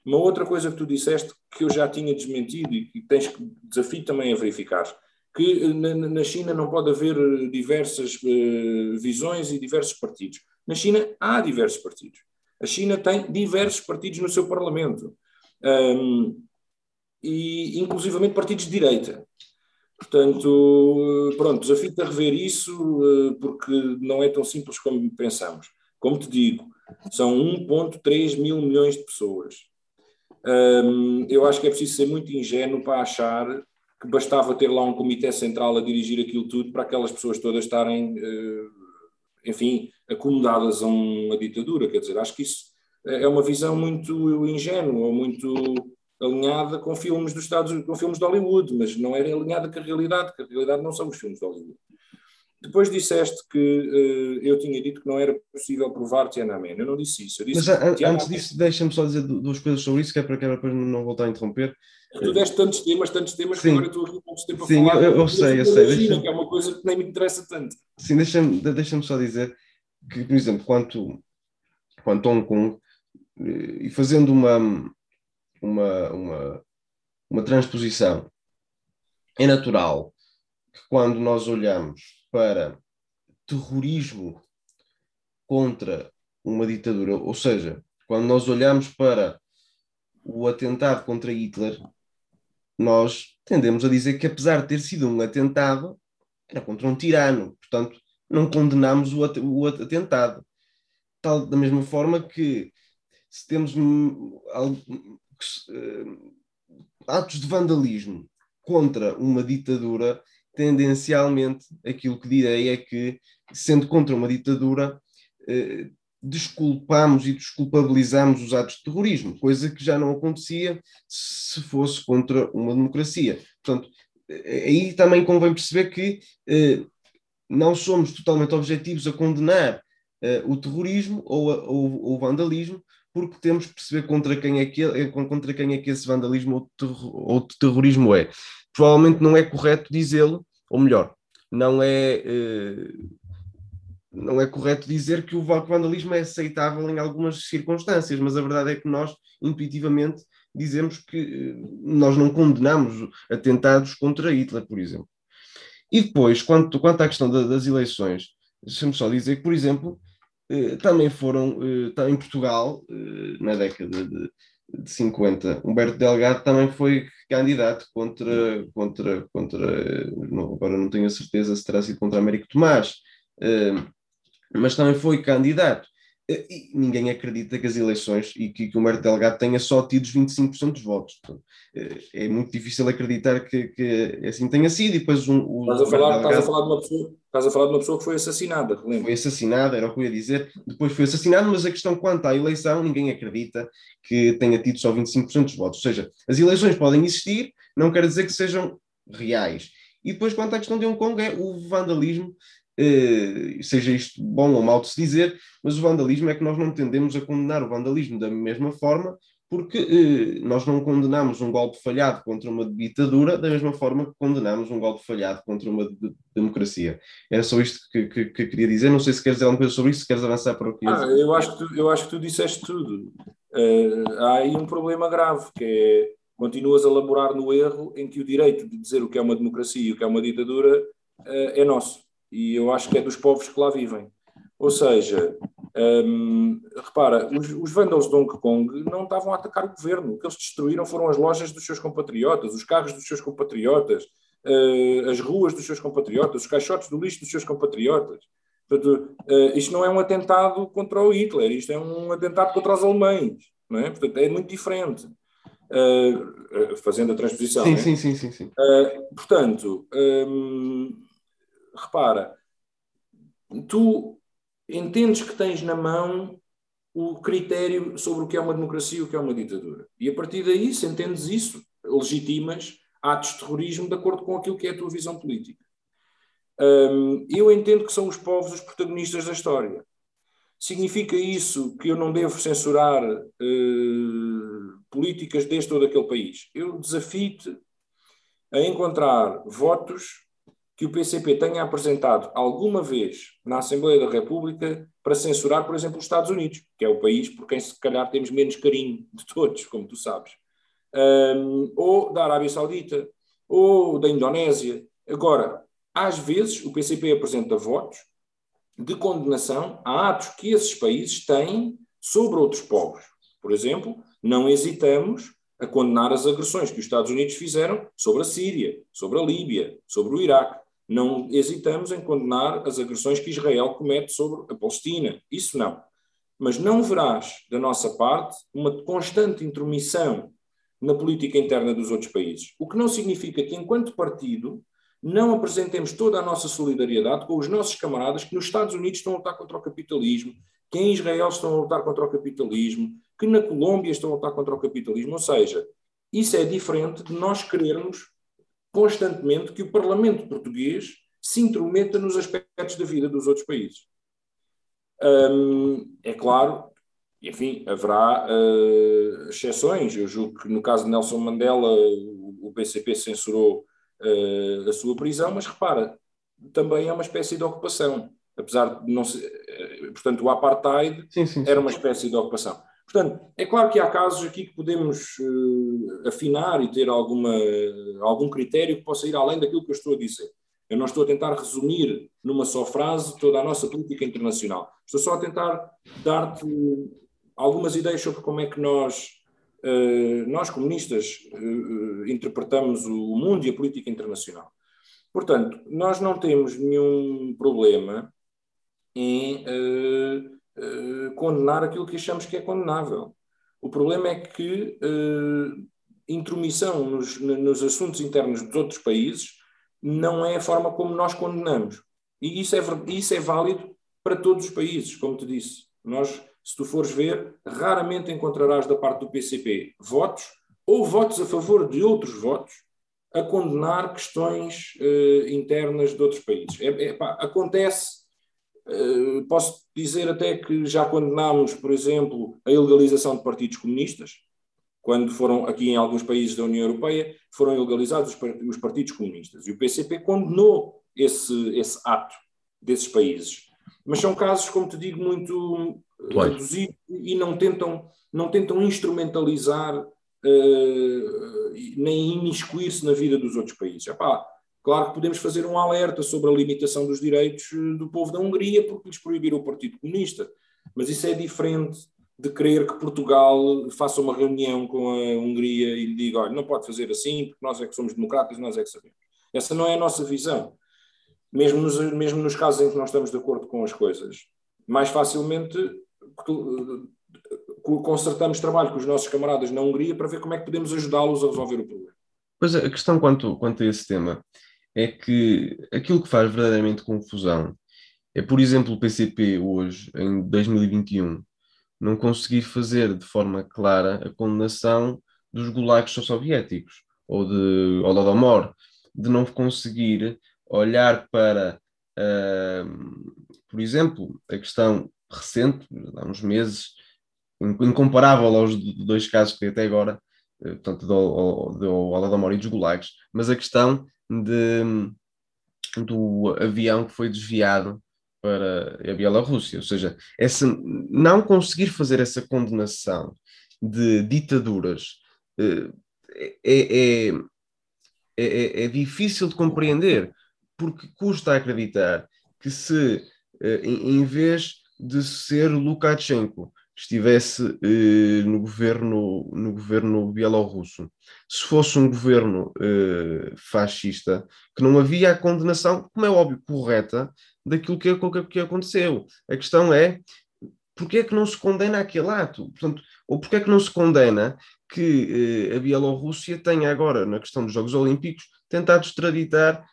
Uma outra coisa que tu disseste que eu já tinha desmentido e que tens que desafio também a verificar, que eh, na, China não pode haver eh, diversas uh, visões e diversos partidos. Na China há diversos partidos. A China tem diversos partidos no seu parlamento. Um, e inclusivamente partidos de direita. Portanto, pronto, desafio-te a rever isso, porque não é tão simples como pensamos. Como te digo, são 1,3 mil milhões de pessoas. Eu acho que é preciso ser muito ingênuo para achar que bastava ter lá um comitê central a dirigir aquilo tudo para aquelas pessoas todas estarem, uh, enfim, acomodadas a uma ditadura. Quer dizer, acho que isso é uma visão muito ingênua, muito alinhada com filmes dos Estados com filmes de Hollywood, mas não é alinhada com a realidade, que a realidade não são os filmes de Hollywood. Depois disseste que uh, eu tinha dito que não era possível provar Tiananmen. Eu não disse isso. Disse Mas an Tiananmen... antes disso, deixa-me só dizer duas coisas sobre isso, que é para que depois não voltar a interromper. Tu deste tantos temas, tantos temas, Sim. que agora estou aqui pouco tempo a Sim, falar. Eu, eu sei, eu sei. Deixa que é uma coisa que nem me interessa tanto. Sim, deixa-me deixa só dizer que, por exemplo, quanto, quanto a Hong Kong, eh, e fazendo uma, uma, uma, uma transposição, é natural que quando nós olhamos para terrorismo contra uma ditadura, ou seja, quando nós olhamos para o atentado contra Hitler, nós tendemos a dizer que, apesar de ter sido um atentado, era contra um tirano, portanto, não condenamos o, at o atentado. Tal, da mesma forma que, se temos atos de vandalismo contra uma ditadura, tendencialmente aquilo que direi é que, sendo contra uma ditadura, eh, desculpamos e desculpabilizamos os atos de terrorismo, coisa que já não acontecia se fosse contra uma democracia. Portanto, eh, aí também convém perceber que eh, não somos totalmente objetivos a condenar eh, o terrorismo ou, a, ou, ou, o vandalismo, porque temos que perceber contra quem é que, é, contra quem é que esse vandalismo ou, terror, ou terrorismo é provavelmente não é correto dizê-lo, ou melhor, não é, eh, não é correto dizer que o vandalismo é aceitável em algumas circunstâncias, mas a verdade é que nós, intuitivamente, dizemos que eh, nós não condenamos atentados contra Hitler, por exemplo. E depois, quanto, quanto à questão da, das eleições, deixa-me só dizer que, por exemplo, também foram, eh, em Portugal, eh, na década de, de 50. Humberto Delgado também foi candidato contra, contra, contra não, agora não tenho a certeza se terá sido contra Américo Tomás, mas também foi candidato. E ninguém acredita que as eleições e que, que Humberto Delgado tenha só tido os 25% dos votos. Portanto, é muito difícil acreditar que, que assim tenha sido. E depois um, o, estás, a falar, Delgado, estás, a falar de uma pessoa, estás a falar de uma pessoa que foi assassinada, Foi assassinada, era o que eu ia dizer. Depois foi assassinado, mas a questão quanto à eleição, ninguém acredita que tenha tido só 25% dos votos. Ou seja, as eleições podem existir, não quer dizer que sejam reais. E depois, quanto à questão de Hong Kong, é o vandalismo, eh, seja isto bom ou mau de se dizer, mas o vandalismo é que nós não tendemos a condenar o vandalismo da mesma forma, porque eh, nós não condenamos um golpe falhado contra uma ditadura da mesma forma que condenamos um golpe falhado contra uma de democracia. Era só isto que, que, que, queria dizer. Não sei se queres dizer alguma coisa sobre isso, se queres avançar para o que ah, eu acho que tu, Eu acho que tu disseste tudo. Uh, há aí um problema grave, que é continuas a laborar no erro em que o direito de dizer o que é uma democracia e o que é uma ditadura uh, é nosso. E eu acho que é dos povos que lá vivem. Ou seja, um, repara, os, os vândalos de Hong Kong não estavam a atacar o governo. O que eles destruíram foram as lojas dos seus compatriotas, os carros dos seus compatriotas, uh, as ruas dos seus compatriotas, os caixotes do lixo dos seus compatriotas. Portanto, uh, isto não é um atentado contra o Hitler, isto é um atentado contra os alemães. Não é? Portanto, é muito diferente. Uh, fazendo a transposição. Sim, é? sim, sim, sim, sim. portanto, um, repara, tu entendes que tens na mão o critério sobre o que é uma democracia e o que é uma ditadura. E a partir daí, se entendes isso, legitimas atos de terrorismo de acordo com aquilo que é a tua visão política. Um, eu entendo que são os povos os protagonistas da história. Significa isso que eu não devo censurar uh, políticas deste ou daquele país? Eu desafio-te a encontrar votos que o PCP tenha apresentado alguma vez na Assembleia da República para censurar, por exemplo, os Estados Unidos, que é o país por quem se calhar temos menos carinho de todos, como tu sabes, um, ou da Arábia Saudita, ou da Indonésia. Agora, às vezes o PCP apresenta votos de condenação a atos que esses países têm sobre outros povos. Por exemplo, não hesitamos a condenar as agressões que os Estados Unidos fizeram sobre a Síria, sobre a Líbia, sobre o Iraque. Não hesitamos em condenar as agressões que Israel comete sobre a Palestina. Isso não. Mas não verás, da nossa parte, uma constante intromissão na política interna dos outros países. O que não significa que, enquanto partido, não apresentemos toda a nossa solidariedade com os nossos camaradas que nos Estados Unidos estão a lutar contra o capitalismo, que em Israel estão a lutar contra o capitalismo, que na Colômbia estão a lutar contra o capitalismo. Ou seja, isso é diferente de nós querermos constantemente que o Parlamento português se intrometa nos aspectos da vida dos outros países. Hum, é claro, enfim, haverá uh, exceções. Eu julgo que no caso de Nelson Mandela o, o PCP censurou uh, a sua prisão, mas repara, também é uma espécie de ocupação. Apesar de não ser. Uh, portanto, o apartheid sim, sim, sim. era uma espécie de ocupação. Portanto, é claro que há casos aqui que podemos uh, afinar e ter alguma, algum critério que possa ir além daquilo que eu estou a dizer. Eu não estou a tentar resumir numa só frase toda a nossa política internacional. Estou só a tentar dar-te algumas ideias sobre como é que nós, uh, nós comunistas, uh, interpretamos o mundo e a política internacional. Portanto, nós não temos nenhum problema em uh, condenar aquilo que achamos que é condenável. O problema é que uh, intromissão nos, nos, assuntos internos dos outros países não é a forma como nós condenamos. E isso é, isso é válido para todos os países, como te disse. Nós, se tu fores ver, raramente encontrarás da parte do PCP votos ou votos a favor de outros votos a condenar questões uh, internas de outros países. É, é, pá, acontece eh, posso dizer até que já condenámos, por exemplo, a ilegalização de partidos comunistas, quando foram aqui em alguns países da União Europeia, foram ilegalizados os partidos comunistas. E o PCP condenou esse, esse ato desses países. Mas são casos, como te digo, muito eh, reduzidos e não tentam, não tentam instrumentalizar uh, nem imiscuir-se na vida dos outros países. Epá, Claro que podemos fazer um alerta sobre a limitação dos direitos eh, do povo da Hungria porque lhes proibiram o Partido Comunista, mas isso é diferente de querer que Portugal faça uma reunião com a Hungria e lhe diga, olha, não pode fazer assim porque nós é que somos democratas, nós é que sabemos. Essa não é a nossa visão. Mesmo nos, mesmo nos casos em que nós estamos de acordo com as coisas, mais facilmente eh, consertamos trabalho com os nossos camaradas na Hungria para ver como é que podemos ajudá-los a resolver o problema. Pois a questão quanto, quanto a esse tema é que aquilo que faz verdadeiramente confusão é, por exemplo, o PCP hoje, em 2021, não conseguir fazer de forma clara a condenação dos gulags soviéticos ou de Holodomor, de não conseguir olhar para, uh, por exemplo, a questão recente, há uns meses, incomparável aos dois casos que até agora, eh, portanto, do, do Holodomor e dos gulags, mas a questão de, do avião que foi desviado para a Bielorrússia. Ou seja, essa, não conseguir fazer essa condenação de ditaduras eh, é, é, é, é difícil de compreender, porque custa acreditar que se em vez de ser Lukashenko, estivesse eh, no governo no governo bielorrusso. Se fosse um governo eh, fascista, que não havia a condenação, como é óbvio, correta daquilo que, que, que aconteceu. A questão é porque é que não se condena aquele ato? Portanto, ou porque é que não se condena que eh, a Bielorrússia tenha agora, na questão dos Jogos Olímpicos, tentado extraditar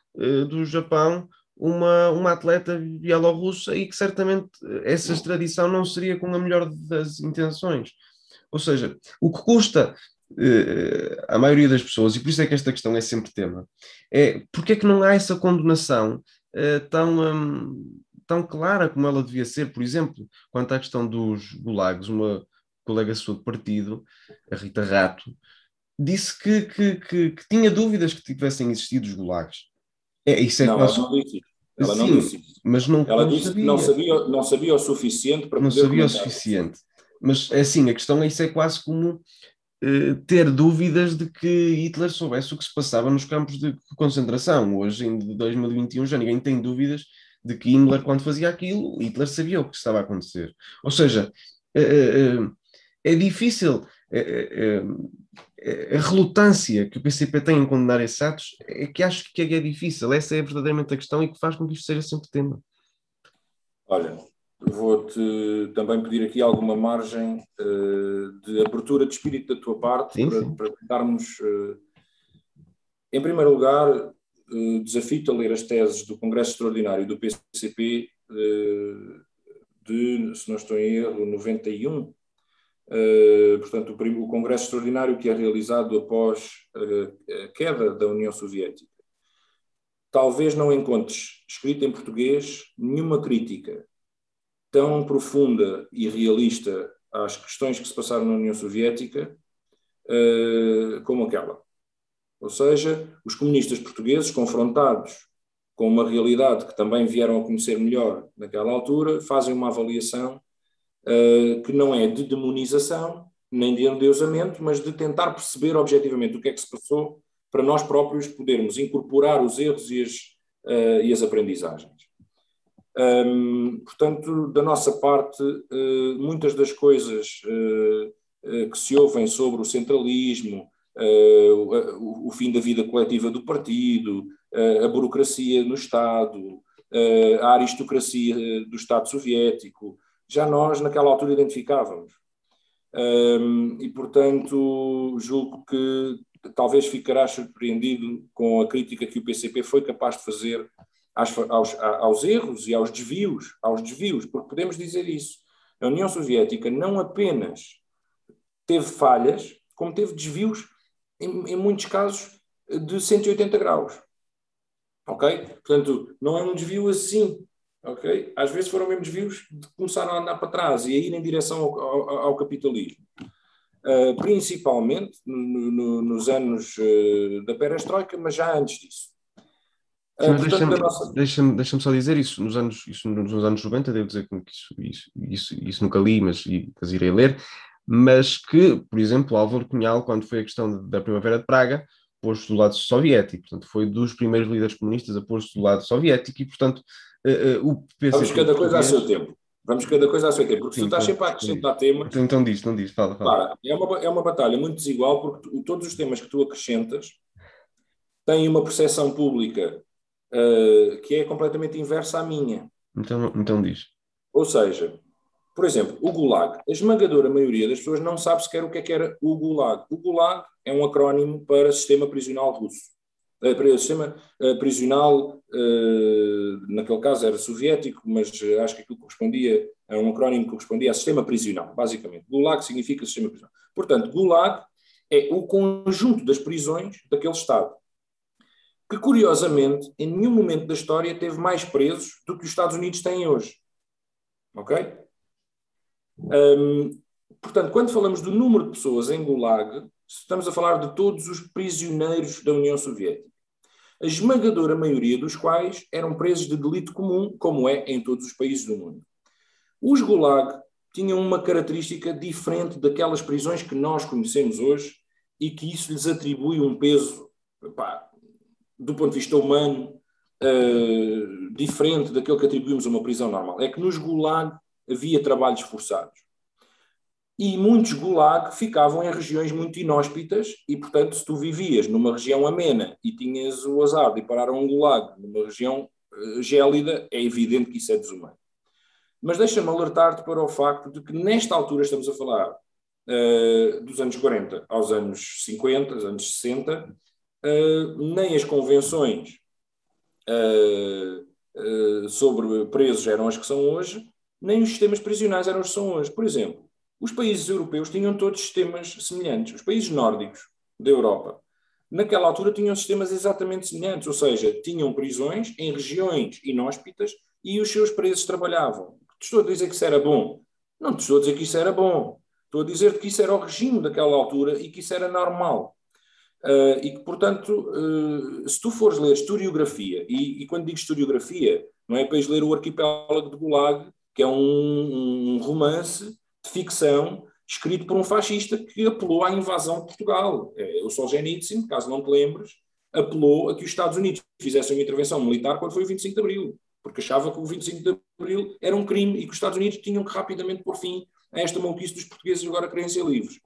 do Japão uma, uma atleta bielorrussa e que certamente essa extradição não seria com a melhor das intenções. Ou seja, o que custa uh, a maioria das pessoas, e por isso é que esta questão é sempre tema, é porque é que não há essa condenação uh, tão, um, tão clara como ela devia ser, por exemplo, quanto à questão dos gulags, uma colega sua de partido, a Rita Rato, disse que, que, que, que tinha dúvidas que tivessem existido os gulags. É, isso é não, quase... não disse ela não disse. Mas não, ela não disse sabia. que não sabia, não sabia o suficiente para não poder. Não sabia comentar. o suficiente. Mas é assim, a questão é isso é quase como uh, ter dúvidas de que Hitler soubesse o que se passava nos campos de concentração. Hoje, em 2021, já ninguém tem dúvidas de que Himmler, quando fazia aquilo, Hitler sabia o que estava a acontecer. Ou seja, uh, uh, é difícil a relutância que o PCP tem em condenar esses atos é que acho que é difícil. Essa é verdadeiramente a questão e que faz com que isto seja sempre tema. Olha, vou-te também pedir aqui alguma margem uh, de abertura de espírito da tua parte sim, para, sim. para tentarmos. Uh, em primeiro lugar, uh, desafio-te a ler as teses do Congresso Extraordinário do PCP de, se não estou em erro, 91, Uh, portanto, o, Congresso Extraordinário que é realizado após uh, a queda da União Soviética. Talvez não encontres escrita em português nenhuma crítica tão profunda e realista às questões que se passaram na União Soviética uh, como aquela. Ou seja, os comunistas portugueses, confrontados com uma realidade que também vieram a conhecer melhor naquela altura, fazem uma avaliação uh, que não é de demonização, nem de endeusamento, mas de tentar perceber objetivamente o que é que se passou para nós próprios podermos incorporar os erros e as, uh, e as aprendizagens. Um, portanto, da nossa parte, uh, muitas das coisas que se ouvem sobre o centralismo, o, o, fim da vida coletiva do partido, a burocracia no Estado, a aristocracia do Estado soviético, já nós naquela altura identificávamos. Um, e, portanto, julgo que talvez ficarás surpreendido com a crítica que o PCP foi capaz de fazer aos, aos, aos, erros e aos desvios, aos desvios, porque podemos dizer isso. A União Soviética não apenas teve falhas, como teve desvios, em, em muitos casos, de 180 graus. Ok? Portanto, não é um desvio assim ok? Às vezes foram mesmo desvios de começar a andar para trás e a ir em direção ao, ao, ao capitalismo. Uh, principalmente no, no, nos anos uh, da perestroika, mas já antes disso. Uh, Deixa-me nossa... deixa deixa só dizer isso, nos anos, isso nos anos 90, devo dizer que isso, isso, isso, isso nunca li, mas, mas irei ler, mas que, por exemplo, Álvaro Cunhal, quando foi a questão da Primavera de Praga, pôs-se do lado soviético, portanto, foi dos primeiros líderes comunistas a pôr-se do lado soviético e, portanto, uh, o PCP... Vamos cada coisa a seu tempo. Vamos cada coisa a seu tempo, porque Sim, tu estás sempre a acrescentar temas... Então, então diz, não diz, fala, fala. é, uma, é uma batalha muito desigual, porque tu, todos os temas que tu acrescentas têm uma percepção pública uh, que é completamente inversa à minha. Então, então diz. Ou seja, por exemplo, o Gulag. A esmagadora maioria das pessoas não sabe sequer o que é que era o Gulag. O Gulag é um acrónimo para Sistema Prisional Russo. Para o sistema prisional, uh, naquele caso era soviético, mas acho que aquilo correspondia, é um acrónimo que correspondia a sistema prisional, basicamente. Gulag significa sistema prisional. Portanto, Gulag é o conjunto das prisões daquele Estado, que curiosamente, em nenhum momento da história, teve mais presos do que os Estados Unidos têm hoje. Ok? Um, portanto, quando falamos do número de pessoas em Gulag, estamos a falar de todos os prisioneiros da União Soviética. A esmagadora maioria dos quais eram presos de delito comum, como é em todos os países do mundo. Os Gulag tinham uma característica diferente daquelas prisões que nós conhecemos hoje e que isso lhes atribui um peso, pá, do ponto de vista humano, uh, diferente daquele que atribuímos a uma prisão normal. É que nos Gulag havia trabalhos forçados. E muitos Gulag ficavam em regiões muito inóspitas, e, portanto, se tu vivias numa região amena e tinhas o azar de parar a um Gulag numa região uh, gélida, é evidente que isso é desumano. Mas deixa-me alertar-te para o facto de que, nesta altura, estamos a falar uh, dos anos 40 aos anos 50, anos 60, uh, nem as convenções uh, sobre presos eram as que são hoje, nem os sistemas prisionais eram os que são hoje. Por exemplo, os países europeus tinham todos sistemas semelhantes. Os países nórdicos da Europa, naquela altura, tinham sistemas exatamente semelhantes, ou seja, tinham prisões em regiões inóspitas e os seus presos trabalhavam. Estou a dizer que isso era bom? Não te estou a dizer que isso era bom. Estou a dizer que isso era o regime daquela altura e que isso era normal. Uh, e que, portanto, uh, se tu fores ler historiografia, e, e, quando digo historiografia, não é para ler o Arquipélago de Gulag, que é um, um, romance de ficção escrito por um fascista que apelou à invasão de Portugal. É, o Solzhenitsyn, caso não te lembres, apelou a que os Estados Unidos fizessem uma intervenção militar quando foi o 25 de Abril, porque achava que o 25 de Abril era um crime e que os Estados Unidos tinham que rapidamente pôr fim a esta maluquice dos portugueses agora querem ser livres.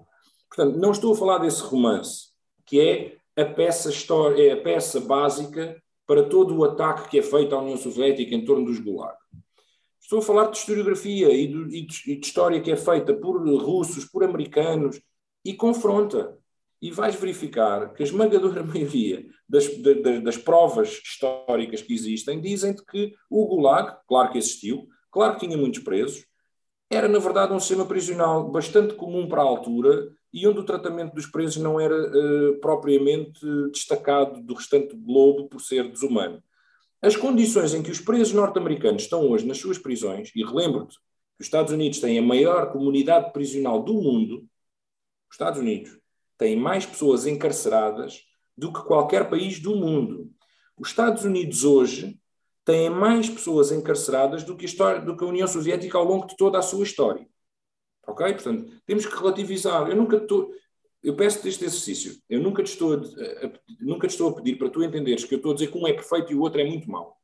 Portanto, não estou a falar desse romance, que é a peça, é a peça básica para todo o ataque que é feito à União Soviética em torno dos Gulag. Estou a falar de historiografia e de, e de, e de história que é feita por russos, por americanos, e confronta. E vais verificar que a esmagadora maioria das, das, das provas históricas que existem dizem-te que o Gulag, claro que existiu, claro que tinha muitos presos, era na verdade um sistema prisional bastante comum para a altura e onde o tratamento dos presos não era uh, propriamente destacado do restante do globo por ser desumano. As condições em que os presos norte-americanos estão hoje nas suas prisões, e relembro-te que os Estados Unidos têm a maior comunidade prisional do mundo, os Estados Unidos têm mais pessoas encarceradas do que qualquer país do mundo. Os Estados Unidos hoje têm mais pessoas encarceradas do que, a história, do que a União Soviética ao longo de toda a sua história. Ok? Portanto, temos que relativizar. Eu nunca estou. Eu peço-te este exercício. Eu nunca te, estou a, a, nunca te estou a pedir para tu entenderes que eu estou a dizer que um é perfeito e o outro é muito mau.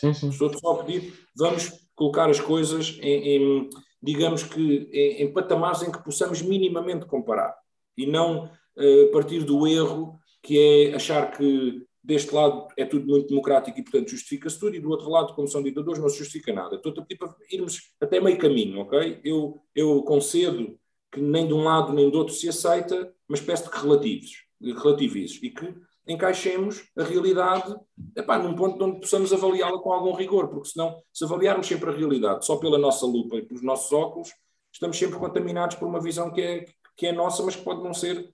Sim, sim. Estou-te só a pedir, vamos colocar as coisas em, em digamos que, em, em, patamares em que possamos minimamente comparar. E não uh, partir do erro que é achar que deste lado é tudo muito democrático e, portanto, justifica-se tudo, e do outro lado, como são ditadores, não se justifica nada. Estou a pedir para irmos até meio caminho, ok? Eu, eu concedo que nem de um lado nem do outro se aceita, mas peço-te que relativizes, relativizes e que encaixemos a realidade epá, num ponto onde possamos avaliá-la com algum rigor, porque senão, se avaliarmos sempre a realidade só pela nossa lupa e pelos nossos óculos, estamos sempre contaminados por uma visão que é, que é nossa, mas que pode não ser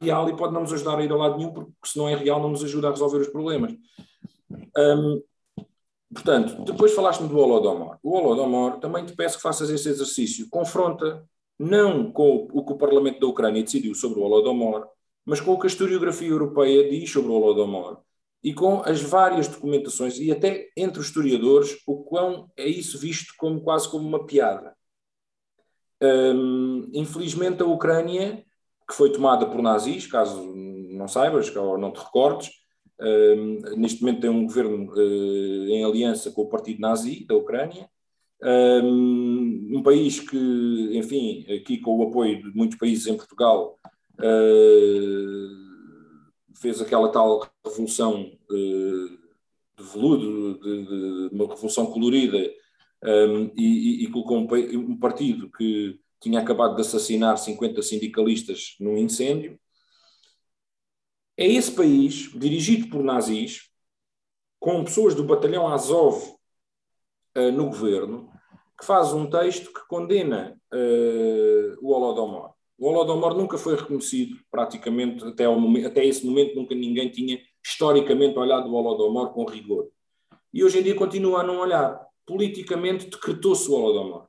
real e pode não nos ajudar a ir a lado nenhum, porque se não é real não nos ajuda a resolver os problemas. Um, portanto, depois falaste-me do Holodomor. O Holodomor, também te peço que faças esse exercício. Confronta não com o que o Parlamento da Ucrânia decidiu sobre o Holodomor, mas com o que a historiografia europeia diz sobre o Holodomor e com as várias documentações e até entre os historiadores o quão é isso visto como quase como uma piada. Um, infelizmente a Ucrânia que foi tomada por nazis, caso não saibas ou não te recordes. Uh, neste momento tem um governo uh, em aliança com o partido nazi da Ucrânia, um, país que, enfim, aqui com o apoio de muitos países em Portugal, uh, fez aquela tal revolução de veludo, de, uma revolução colorida, e, colocou um, um partido que tinha acabado de assassinar 50 sindicalistas num incêndio. É esse país, dirigido por nazis, com pessoas do batalhão Azov uh, no governo, que faz um texto que condena uh, o Holodomor. O Holodomor nunca foi reconhecido, praticamente, até, momento, até esse momento, nunca ninguém tinha historicamente olhado o Holodomor com rigor. E hoje em dia continua a não olhar. Politicamente decretou-se o Holodomor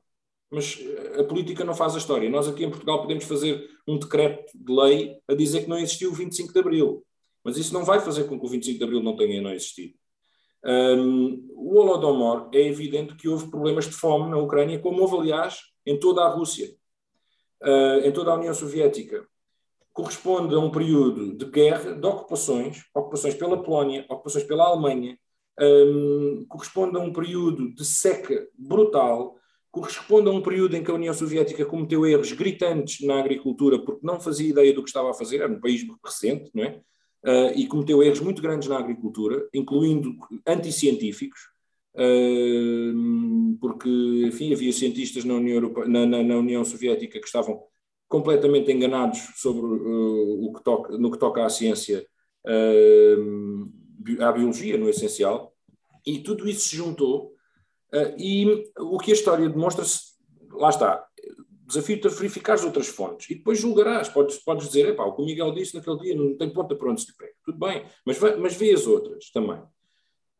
mas a política não faz a história. Nós aqui em Portugal podemos fazer um decreto de lei a dizer que não existiu o 25 de Abril, mas isso não vai fazer com que o 25 de Abril não tenha não existido. Um, o Holodomor é evidente que houve problemas de fome na Ucrânia, como houve, aliás, em toda a Rússia, uh, em toda a União Soviética. Corresponde a um período de guerra, de ocupações, ocupações pela Polónia, ocupações pela Alemanha, um, corresponde a um período de seca brutal, corresponde a um período em que a União Soviética cometeu erros gritantes na agricultura porque não fazia ideia do que estava a fazer, era um país recente, não é? Uh, e cometeu erros muito grandes na agricultura, incluindo anticientíficos, uh, porque, enfim, havia cientistas na União, na, na, na União Soviética que estavam completamente enganados sobre uh, o que toca, no que toca à ciência, à biologia, no essencial, e tudo isso se juntou. E o que a história demonstra, lá está, desafio-te a verificar as outras fontes e depois julgarás. Podes, podes dizer, o que o Miguel disse naquele dia não tem ponta para onde se pega. Tudo bem, mas, mas vê as outras também.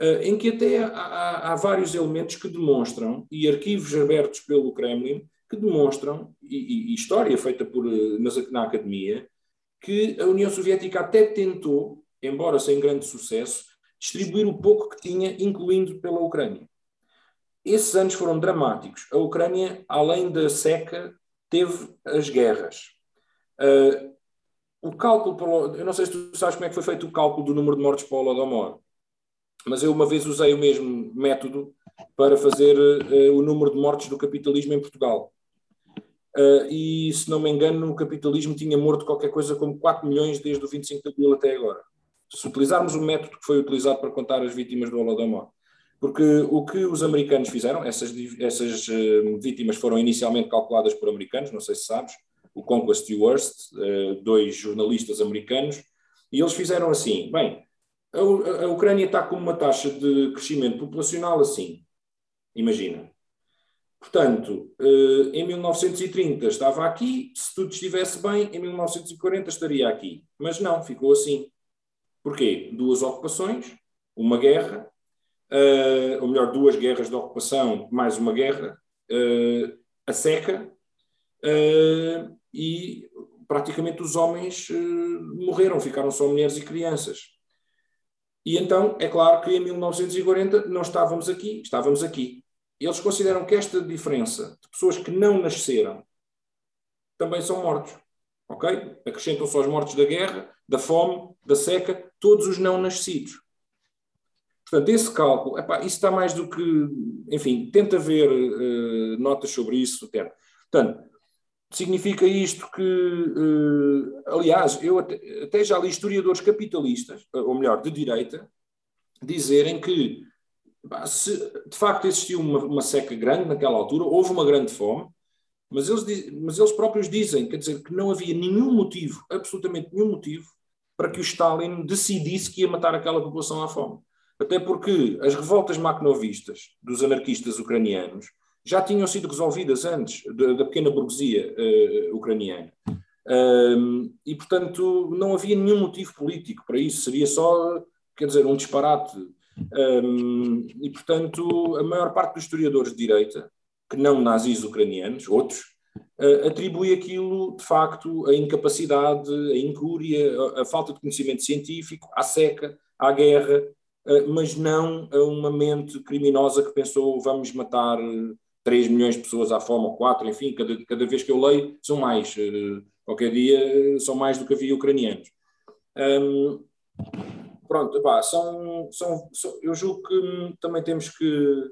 Uh, em que até há, há, há, vários elementos que demonstram, e arquivos abertos pelo Kremlin, que demonstram, e, e história feita por, eh, na, na academia, que a União Soviética até tentou, embora sem grande sucesso, distribuir o pouco que tinha, incluindo pela Ucrânia. Esses anos foram dramáticos. A Ucrânia, além da seca, teve as guerras. Uh, o cálculo, pelo, eu não sei se tu sabes como é que foi feito o cálculo do número de mortes para o Holodomor, mas eu uma vez usei o mesmo método para fazer uh, o número de mortes do capitalismo em Portugal. Uh, e, se não me engano, o capitalismo tinha morto qualquer coisa como 4 milhões desde o 25 de abril até agora. Se utilizarmos o método que foi utilizado para contar as vítimas do Holodomor. Porque o que os americanos fizeram, essas, essas uh, vítimas foram inicialmente calculadas por americanos, não sei se sabes, o Conquest e o Worst, uh, dois jornalistas americanos, e eles fizeram assim: bem, a, a Ucrânia está com uma taxa de crescimento populacional assim, imagina, Portanto, eh, em 1930 estava aqui, se tudo estivesse bem, em 1940 estaria aqui. Mas não, ficou assim. Porquê? Duas ocupações, uma guerra, eh, ou melhor, duas guerras de ocupação, mais uma guerra, eh, a seca, e praticamente os homens morreram, ficaram só mulheres e crianças. E então, é claro que em 1940 não estávamos aqui, estávamos aqui. Eles consideram que esta diferença de pessoas que não nasceram também são mortos. Ok? Acrescentam-se aos mortos da guerra, da fome, da seca, todos os não nascidos. Portanto, esse cálculo, epá, isso está mais do que. Enfim, tenta ver uh, notas sobre isso. Até. Portanto, significa isto que. Uh, aliás, eu até, até já li historiadores capitalistas, ou melhor, de direita, dizerem que se de facto existiu uma, uma, seca grande naquela altura, houve uma grande fome, mas eles, mas eles próprios dizem, quer dizer, que não havia nenhum motivo, absolutamente nenhum motivo, para que o Stalin decidisse que ia matar aquela população à fome. Até porque as revoltas macnovistas dos anarquistas ucranianos já tinham sido resolvidas antes da, da pequena burguesia uh, ucraniana. Um, e, portanto, não havia nenhum motivo político para isso, seria só, quer dizer, um disparate um, e, portanto, a maior parte dos historiadores de direita, que não nazis ucranianos, outros, uh, atribui aquilo, de facto, à incapacidade, à incúria, à, falta de conhecimento científico, à seca, à guerra, mas não a uma mente criminosa que pensou vamos matar 3 milhões de pessoas à fome, ou 4, enfim, cada, cada vez que eu leio são mais. Uh, qualquer dia são mais do que havia ucranianos. Um, pronto, epá, são, são, são, eu julgo que também temos que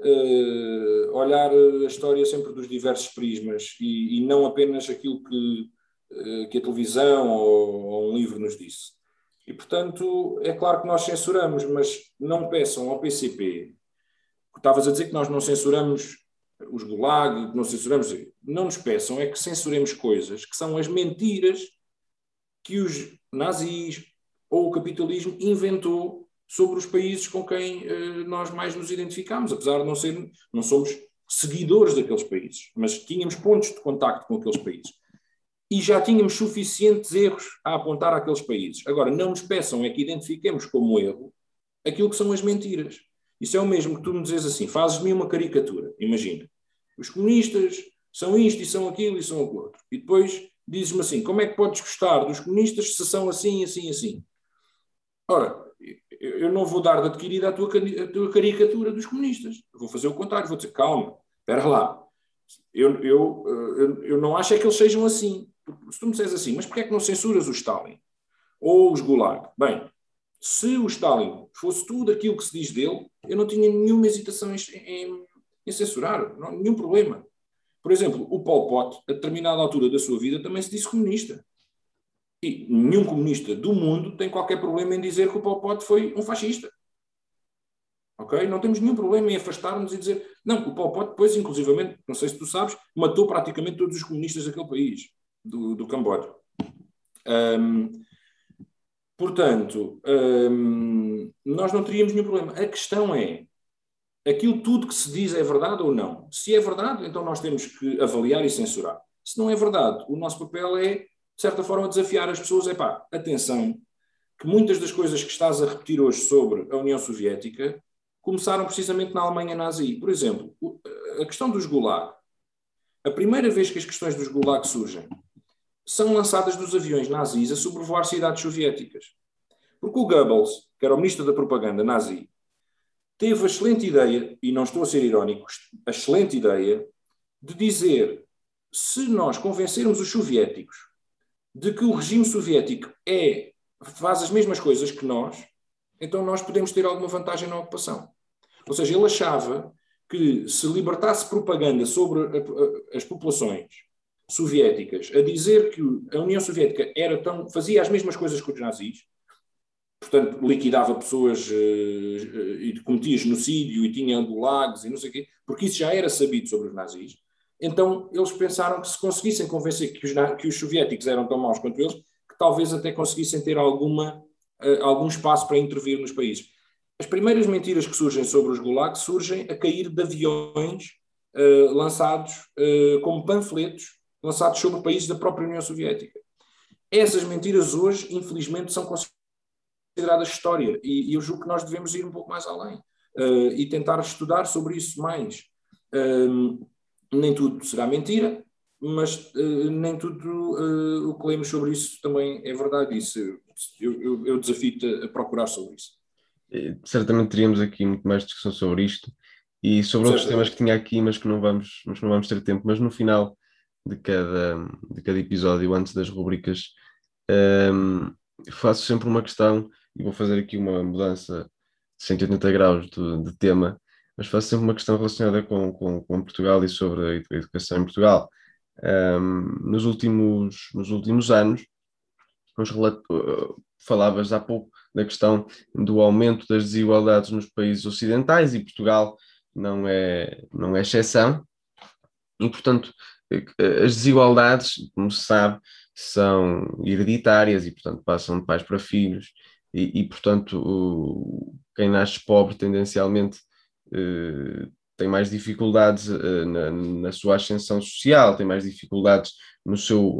uh, olhar a história sempre dos diversos prismas e, e não apenas aquilo que, uh, que a televisão ou, ou, um livro nos disse. E, portanto, é claro que nós censuramos, mas não peçam ao PCP. Estavas a dizer que nós não censuramos os Gulag, que não censuramos. Não nos peçam é que censuremos coisas que são as mentiras que os nazis, ou o capitalismo inventou sobre os países com quem uh, nós mais nos identificamos, apesar de não ser, não somos seguidores daqueles países, mas tínhamos pontos de contacto com aqueles países. E já tínhamos suficientes erros a apontar àqueles países. Agora, não nos peçam é que identifiquemos como erro aquilo que são as mentiras. Isso é o mesmo que tu me dizes assim, fazes-me uma caricatura, imagina. Os comunistas são isto e são aquilo e são aquilo outro. E depois dizes-me assim, como é que podes gostar dos comunistas se são assim, assim, assim? Ora, eu não vou dar de adquirida tua, a tua caricatura dos comunistas. Vou fazer o contrário, vou dizer, calma, espera lá. Eu, eu, eu, eu não acho é que eles sejam assim. Se tu me disseres assim, mas porquê é que não censuras o Stalin? Ou os Gulag? Bem, Se o Stalin fosse tudo aquilo que se diz dele, eu não tinha nenhuma hesitação em, em, em censurar, não, nenhum problema. Por exemplo, o Pol Pot, a determinada altura da sua vida, também se disse comunista. E nenhum comunista do mundo tem qualquer problema em dizer que o Pol Pot foi um fascista. Ok? Não temos nenhum problema em afastar-nos e dizer. Não, o Pol Pot depois, inclusivamente, não sei se tu sabes, matou praticamente todos os comunistas daquele país, do, do Camboja. Um, portanto, um, nós não teríamos nenhum problema. A questão é: aquilo tudo que se diz é verdade ou não? Se é verdade, então nós temos que avaliar e censurar. Se não é verdade, o nosso papel é, de certa forma, desafiar as pessoas. É pá, atenção, que muitas das coisas que estás a repetir hoje sobre a União Soviética começaram precisamente na Alemanha nazi. Por exemplo, a questão dos Gulag. A primeira vez que as questões dos Gulag surgem são lançadas dos aviões nazis a sobrevoar cidades soviéticas. Porque o Goebbels, que era o ministro da propaganda nazi, teve a excelente ideia, e não estou a ser irónico, a excelente ideia de dizer se nós convencermos os soviéticos de que o regime soviético é, faz as mesmas coisas que nós, então nós podemos ter alguma vantagem na ocupação. Ou seja, ele achava que se libertasse propaganda sobre as populações soviéticas a dizer que a União Soviética era tão, fazia as mesmas coisas que os nazis, portanto, liquidava pessoas uh, e cometia genocídio e tinha gulags e não sei o quê, porque isso já era sabido sobre os nazis. Então, eles pensaram que se conseguissem convencer que os, que os soviéticos eram tão maus quanto eles, que talvez até conseguissem ter alguma, uh, algum espaço para intervir nos países. As primeiras mentiras que surgem sobre os gulags surgem a cair de aviões uh, lançados como panfletos, lançados sobre países da própria União Soviética. Essas mentiras hoje, infelizmente, são consideradas considerada história e, e, eu julgo que nós devemos ir um pouco mais além uh, e tentar estudar sobre isso mais. Uh, nem tudo será mentira, mas uh, nem tudo eh, o que lemos sobre isso também é verdade. Isso, eu, eu, eu desafio-te a procurar sobre isso. Certamente teríamos aqui muito mais discussão sobre isto e sobre outros temas que tinha aqui, mas que não vamos, mas não vamos ter tempo. Mas no final de cada, de cada episódio, antes das rubricas, um, faço sempre uma questão e vou fazer aqui uma mudança de 180 graus de, de tema, mas faço sempre uma questão relacionada com, com, com Portugal e sobre a educação em Portugal. Um, nos, últimos, nos últimos anos, falavas há pouco da questão do aumento das desigualdades nos países ocidentais e Portugal não é, não é exceção. E, portanto, as desigualdades, como se sabe, são hereditárias e, portanto, passam de pais para filhos e, e portanto, o, quem nasce pobre tendencialmente uh, tem mais dificuldades uh, na, na, sua ascensão social, tem mais dificuldades no seu,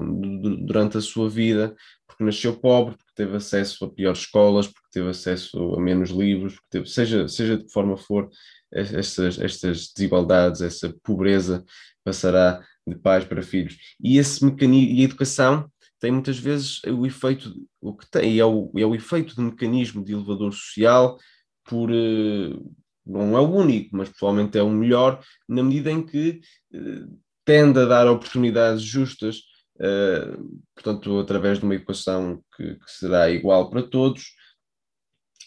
durante a sua vida, porque nasceu pobre, porque teve acesso a piores escolas, porque teve acesso a menos livros, teve, seja, seja de que forma for, estas, estas desigualdades, essa pobreza passará de pais para filhos. E esse mecanismo, e a educação tem muitas vezes o efeito, o que tem é o, é o efeito de mecanismo de elevador social por, eh, não é o único, mas provavelmente é o melhor, na medida em que eh, tende a dar oportunidades justas, eh, portanto, através de uma educação que, que será igual para todos,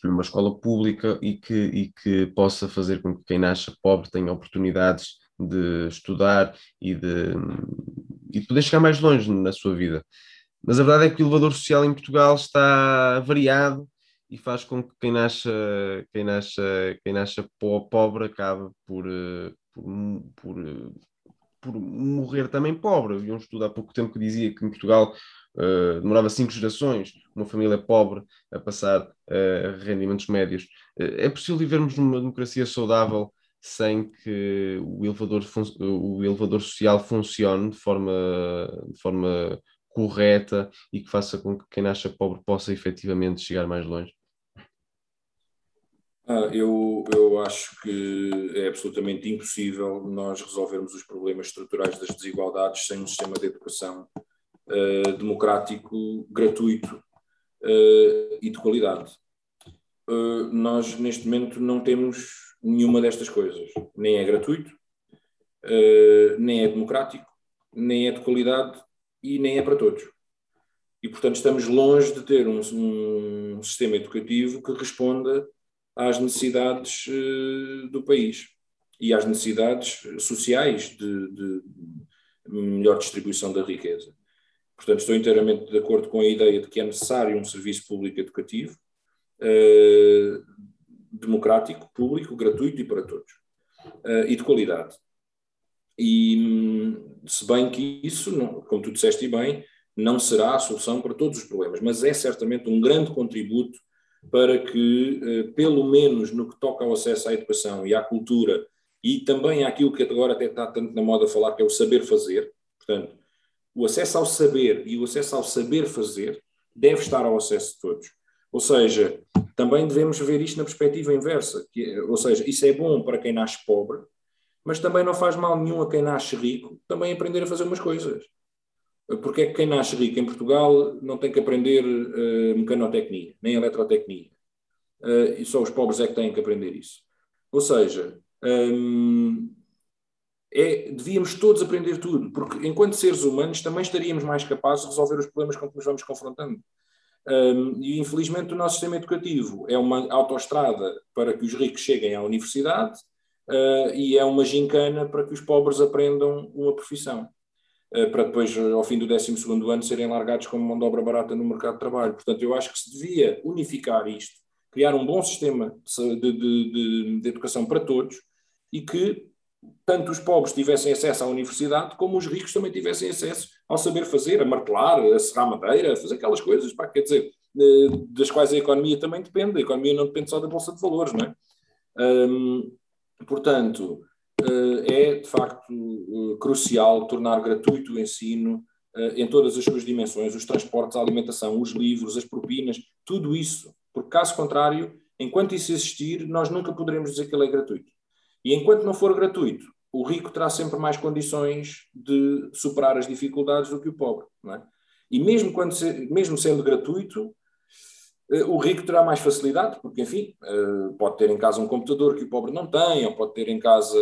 numa escola pública e que, e que possa fazer com que quem nasça pobre tenha oportunidades de estudar e de, e de poder chegar mais longe na sua vida. Mas a verdade é que o elevador social em Portugal está variado e faz com que quem nasce, quem nasce, quem nasce pobre acabe por, eh, por, por, por morrer também pobre. Havia um estudo há pouco tempo que dizia que em Portugal uh, demorava cinco gerações uma família pobre a passar uh, rendimentos médios. Uh, é possível vivermos numa democracia saudável sem que o elevador, o elevador social funcione de forma, de forma correta e que faça com que quem nasça pobre possa efetivamente chegar mais longe? Ah, eu, eu acho que é absolutamente impossível nós resolvermos os problemas estruturais das desigualdades sem um sistema de educação uh, democrático, gratuito uh, e de qualidade. Uh, nós, neste momento, não temos nenhuma destas coisas. Nem é gratuito, nem é democrático, nem é de qualidade e nem é para todos. E, portanto, estamos longe de ter um, um sistema educativo que responda às necessidades uh, do país e às necessidades sociais de, de, melhor distribuição da riqueza. Portanto, estou inteiramente de acordo com a ideia de que é necessário um serviço público educativo, uh, democrático, público, gratuito e para todos, uh, e de qualidade. E se bem que isso, como tu disseste bem, não será a solução para todos os problemas, mas é certamente um grande contributo para que, uh, pelo menos no que toca ao acesso à educação e à cultura, e também àquilo que agora até está tanto na moda falar, que é o saber fazer, portanto, o acesso ao saber e o acesso ao saber fazer deve estar ao acesso de todos. Ou seja, também devemos ver isto na perspectiva inversa, que, é, ou seja, isso é bom para quem nasce pobre, mas também não faz mal nenhum a quem nasce rico também aprender a fazer umas coisas. Porque é que quem nasce rico em Portugal não tem que aprender uh, mecanotecnia, nem eletrotecnia. Uh, e só os pobres é que têm que aprender isso. Ou seja, um, é, devíamos todos aprender tudo, porque enquanto seres humanos também estaríamos mais capazes de resolver os problemas com que nos vamos confrontando. Um, e infelizmente o nosso sistema educativo é uma autoestrada para que os ricos cheguem à universidade uh, e é uma gincana para que os pobres aprendam uma profissão, uh, para depois, ao fim do 12 ano, serem largados como mão de obra barata no mercado de trabalho. Portanto, eu acho que se devia unificar isto, criar um bom sistema de, de, de, de educação para todos e que tanto os pobres tivessem acesso à universidade, como os ricos também tivessem acesso ao saber fazer, a martelar, a serrar madeira, a fazer aquelas coisas, pá, quer dizer, eh, das quais a economia também depende. A economia não depende só da Bolsa de Valores, não é? Hum, portanto, eh, é de facto eh, crucial tornar gratuito o ensino em todas as suas dimensões, os transportes, a alimentação, os livros, as propinas, tudo isso, porque caso contrário, enquanto isso existir, nós nunca poderemos dizer que ele é gratuito. E enquanto não for gratuito, o rico terá sempre mais condições de superar as dificuldades do que o pobre. É? E mesmo, quando se, mesmo sendo gratuito, eh, o rico terá mais facilidade, porque, enfim, eh, pode ter em casa um computador que o pobre não tem, ou pode ter em casa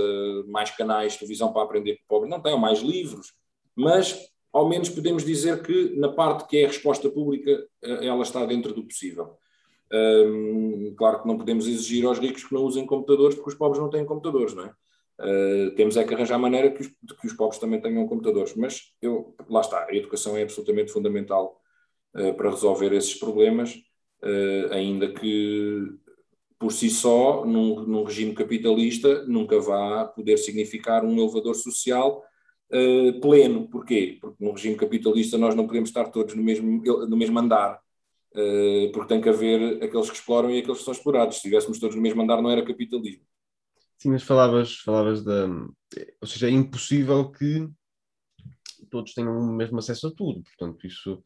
mais canais de televisão para aprender que o pobre não tem, ou mais livros, mas ao menos podemos dizer que na parte que é a resposta pública, eh, ela está dentro do possível. Um, claro que não podemos exigir aos ricos que não usem computadores, porque os pobres não têm computadores, não é? Uh, temos é que arranjar maneira que os, que os pobres também tenham computadores. Mas eu, lá está, a educação é absolutamente fundamental uh, para resolver esses problemas, uh, ainda que por si só, num, num, regime capitalista, nunca vá poder significar um elevador social pleno. Porquê? Porque num regime capitalista nós não podemos estar todos no mesmo, no mesmo andar. Uh, porque tem que haver aqueles que exploram e aqueles que são explorados. Se estivéssemos todos no mesmo andar, não era capitalismo. Sim, mas falavas, falavas da. Ou seja, é impossível que todos tenham o mesmo acesso a tudo. Portanto, isso,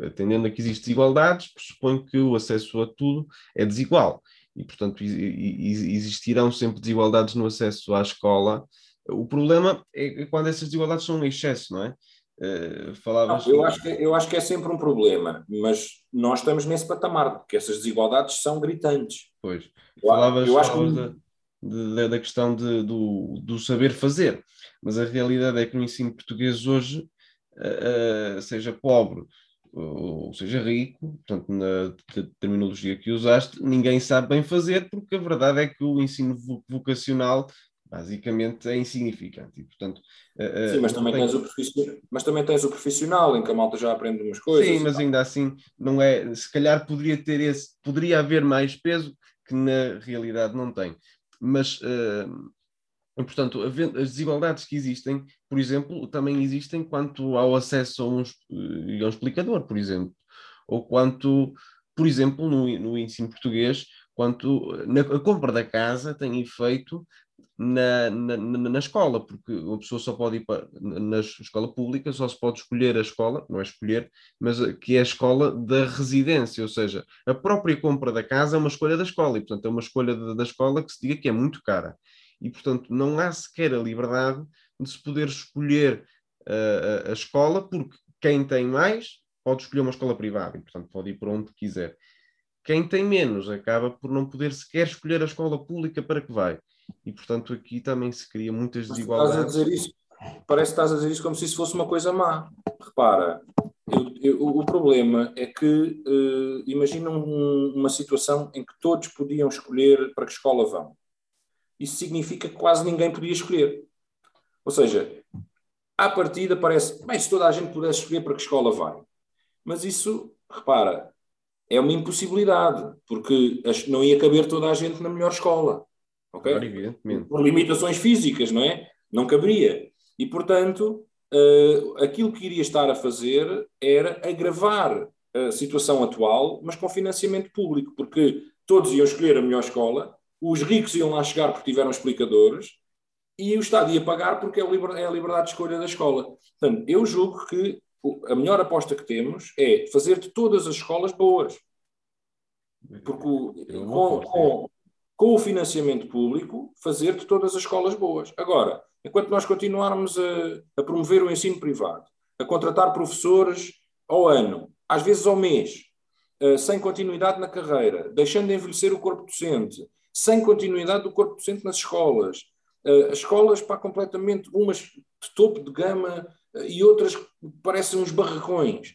atendendo a que existem desigualdades, pressupõe que o acesso a tudo é desigual. E, portanto, existirão sempre desigualdades no acesso à escola. O problema é quando essas desigualdades são em excesso, não é? Uh, falavas... Não, eu, acho que, eu acho que é sempre um problema, mas nós estamos nesse patamar, porque essas desigualdades são gritantes. Pois, falavas, eu acho que... da, de, da questão de, do, do saber fazer, mas a realidade é que no ensino português hoje, uh, seja pobre ou seja rico, portanto, na terminologia que usaste, ninguém sabe bem fazer, porque a verdade é que o ensino vocacional basicamente é insignificante. E, portanto, uh, Sim, mas também, tem... tens o profissional, mas também tens o profissional, em que a malta já aprende umas coisas. Sim, mas ainda assim, não é, se calhar poderia ter esse, poderia haver mais peso que na realidade não tem. Mas, uh, portanto, as desigualdades que existem, por exemplo, também existem quanto ao acesso a um, a um explicador, por exemplo, ou quanto, por exemplo, no, no ensino português, quanto na a compra da casa tem efeito na, na, na, escola, porque uma pessoa só pode ir para, na escola pública, só se pode escolher a escola, não é escolher, mas que é a escola da residência, ou seja, a própria compra da casa é uma escolha da escola, e portanto é uma escolha da, da escola que se diga que é muito cara. E portanto não há sequer a liberdade de se poder escolher uh, a, a escola, porque quem tem mais pode escolher uma escola privada, e portanto pode ir para onde quiser. Quem tem menos acaba por não poder sequer escolher a escola pública para que vai e portanto aqui também se cria muitas desigualdades. Estás a dizer isso, parece que estás a dizer isso como se isso fosse uma coisa má. Repara, eu, eu, o problema é que uh, imagina um, uma situação em que todos podiam escolher para que escola vão. Isso significa que quase ninguém podia escolher. Ou seja, à partida parece, bem, se toda a gente pudesse escolher para que escola vai. Mas isso, repara, é uma impossibilidade, porque não ia caber toda a gente na melhor escola. Ok? Por limitações físicas, não é? Não caberia. E, portanto, uh, aquilo que iria estar a fazer era agravar a situação atual, mas com financiamento público, porque todos iam escolher a melhor escola, os ricos iam lá chegar porque tiveram explicadores, e o Estado ia pagar porque é a liberdade de escolha da escola. Portanto, eu julgo que a melhor aposta que temos é fazer de todas as escolas boas. Porque com, com, com, o financiamento público, fazer de todas as escolas boas. Agora, enquanto nós continuarmos a, a promover o ensino privado, a contratar professores ao ano, às vezes ao mês, uh, sem continuidade na carreira, deixando de envelhecer o corpo docente, sem continuidade do corpo docente nas escolas, uh, as escolas para completamente, umas de topo de gama, e outras parecem uns barracões.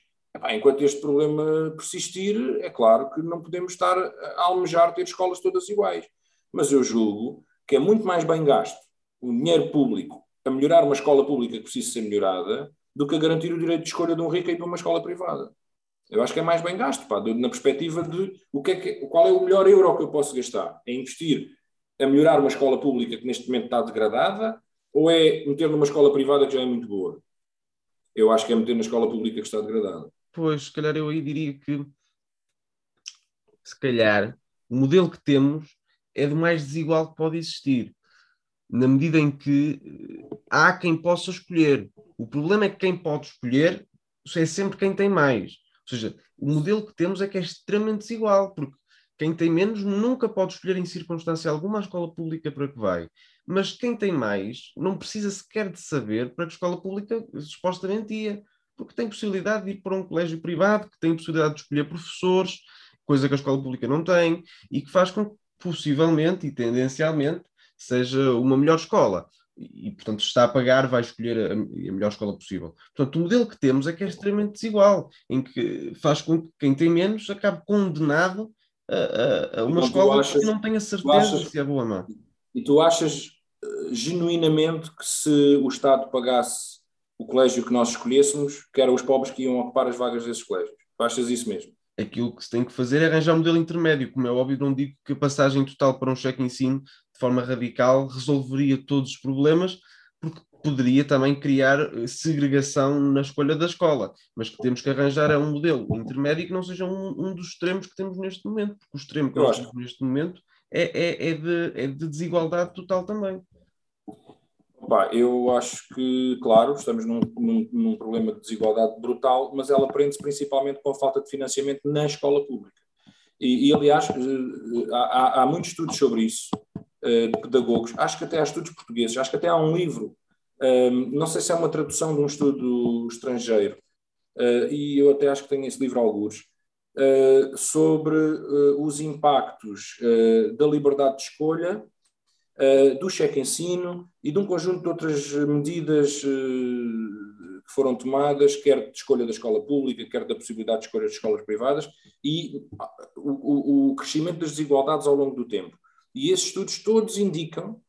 Enquanto este problema persistir, é claro que não podemos estar a almejar ter escolas todas iguais. Mas eu julgo que é muito mais bem gasto o dinheiro público a melhorar uma escola pública que precisa ser melhorada do que a garantir o direito de escolha de um rico e de uma escola privada. Eu acho que é mais bem gasto, pá, na perspectiva de o que é que, qual é o melhor euro que eu posso gastar. É investir a melhorar uma escola pública que neste momento está degradada ou é meter numa escola privada que já é muito boa? eu acho que é meter na escola pública que está degradada. Pois, se calhar eu aí diria que se calhar o modelo que temos é do mais desigual que pode existir, na medida em que eh, há quem possa escolher. O problema é que quem pode escolher é sempre quem tem mais. Ou seja, o modelo que temos é que é extremamente desigual, porque quem tem menos nunca pode escolher em circunstância alguma a escola pública para que vai. Mas quem tem mais não precisa sequer de saber para que escola pública supostamente ia, porque tem possibilidade de ir para um colégio privado, que tem possibilidade de escolher professores, coisa que a escola pública não tem, e que faz com que possivelmente e tendencialmente seja uma melhor escola. E, portanto, está a pagar, vai escolher a, a, melhor escola possível. Portanto, o modelo que temos é que é extremamente desigual, em que faz com que quem tem menos acabe condenado a, a uma então, escola achas, que não tenha certeza achas, se é boa ou não. E tu achas uh, genuinamente que se o Estado pagasse o colégio que nós escolhêssemos, que eram os pobres que iam ocupar as vagas desses colégios? Achas isso mesmo? Aquilo que se tem que fazer é arranjar um modelo intermédio. Como é óbvio, não digo que a passagem total para um cheque ensino de forma radical resolveria todos os problemas, porque poderia também criar eh, segregação na escolha da escola, mas que temos que arranjar é um modelo intermédio que não seja um, um dos extremos que temos neste momento, porque o extremo que nós temos neste momento é, é, é, de, é de desigualdade total também. Bah, eu acho que, claro, estamos num, num, num, problema de desigualdade brutal, mas ela prende-se principalmente com a falta de financiamento na escola pública. E, e aliás, eh, há, há, muitos estudos sobre isso, eh, de pedagogos, acho que até há estudos portugueses, acho que até há um livro não sei se é uma tradução de um estudo estrangeiro, e eu até acho que tenho esse livro alguns, sobre os impactos da liberdade de escolha, do cheque-ensino e de um conjunto de outras medidas que foram tomadas, quer de escolha da escola pública, quer da possibilidade de escolha de escolas privadas, e o, o, o crescimento das desigualdades ao longo do tempo. E esses estudos todos indicam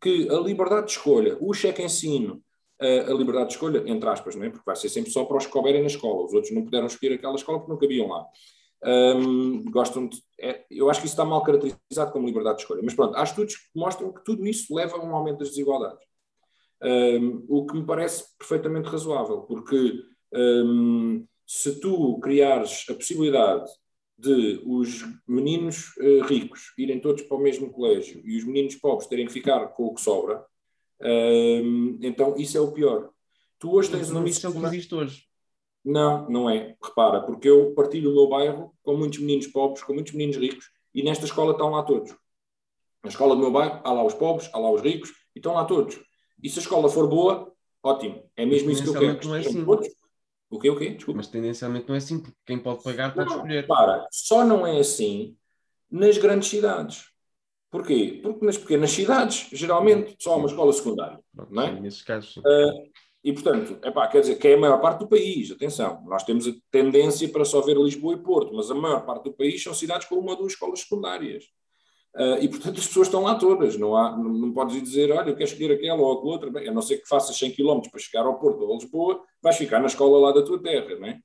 que a liberdade de escolha, o cheque-ensino, a, liberdade de escolha, entre aspas, não é? porque vai ser sempre só para os que couberem na escola, os outros não puderam escolher aquela escola porque não cabiam lá. Um, gostam de, é, eu acho que isso está mal caracterizado como liberdade de escolha, mas pronto, há estudos que mostram que tudo isso leva a um aumento das desigualdades. Um, o que me parece perfeitamente razoável, porque um, se tu criares a possibilidade de os meninos uh, ricos irem todos para o mesmo colégio e os meninos pobres terem que ficar com o que sobra, uh, então isso é o pior. Tu hoje tens uma missão que existe hoje. Não, não é. Repara, porque eu partilho o meu bairro com muitos meninos pobres, com muitos meninos ricos, e nesta escola estão lá todos. Na escola do meu bairro, há lá os pobres, há lá os ricos, e estão lá todos. E se a escola for boa, ótimo. É mesmo isso que eu quero. Não é assim. todos, o quê, o quê? Desculpa. Mas tendencialmente não é assim, porque quem pode pagar pode não, escolher. Para, só não é assim nas grandes cidades. Porquê? Porque nas pequenas cidades, geralmente, só há uma escola secundária. Não é? Nesses casos, sim. Uh, E, portanto, epá, quer dizer, que é a maior parte do país, atenção, nós temos a tendência para só ver Lisboa e Porto, mas a maior parte do país são cidades com uma ou duas escolas secundárias. Uh, e, portanto, as pessoas estão lá todas. Não, há, não, não podes dizer, olha, eu quero escolher aquela ou a outra. Bem, a não ser que faças 100 km para chegar ao Porto ou a Lisboa, vais ficar na escola lá da tua terra. Não é?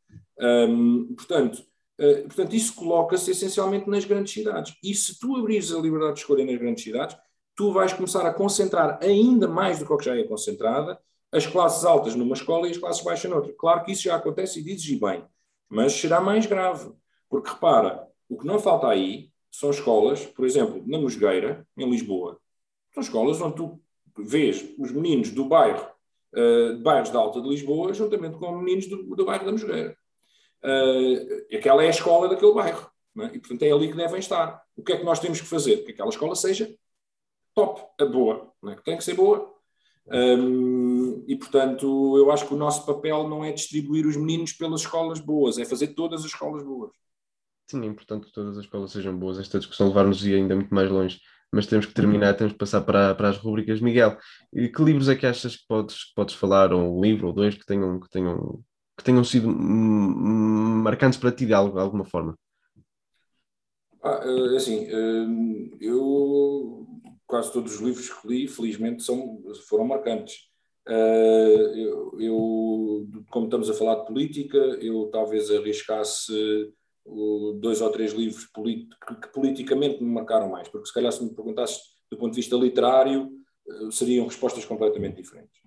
Um, portanto, uh, portanto, isso coloca-se essencialmente nas grandes cidades. E se tu abrires a liberdade de escolha nas grandes cidades, tu vais começar a concentrar ainda mais do que, que já é concentrada as classes altas numa escola e as classes baixas noutra. Claro que isso já acontece e dizes bem, mas será mais grave. Porque repara, o que não falta aí são escolas, por exemplo, na Mosgueira, em Lisboa, são escolas onde tu vês os meninos do bairro, uh, de bairros da Alta de Lisboa, juntamente com meninos do, do bairro da Mosgueira. Uh, aquela é a escola daquele bairro. É? E, portanto, é ali que devem estar. O que é que nós temos que fazer? Que aquela escola seja top, a boa. É? Tem que ser boa. Um, e, portanto, eu acho que o nosso papel não é distribuir os meninos pelas escolas boas, é fazer todas as escolas boas. Sim, é importante que todas as escolas sejam boas. Esta discussão levar-nos ainda muito mais longe, mas temos que terminar, temos que passar para, para as rubricas. Miguel, que livros é que achas que podes, que podes falar, ou um livro ou dois que tenham, que tenham, que tenham sido marcantes para ti de alguma forma? Ah, eh, assim, eh, eu quase todos os livros que li, felizmente, são, foram marcantes. Eh, eu, eu, como estamos a falar de política, eu talvez arriscasse dois ou três livros que politicamente me marcaram mais, porque se calhar se me perguntasse do ponto de vista literário, eh, seriam respostas completamente diferentes.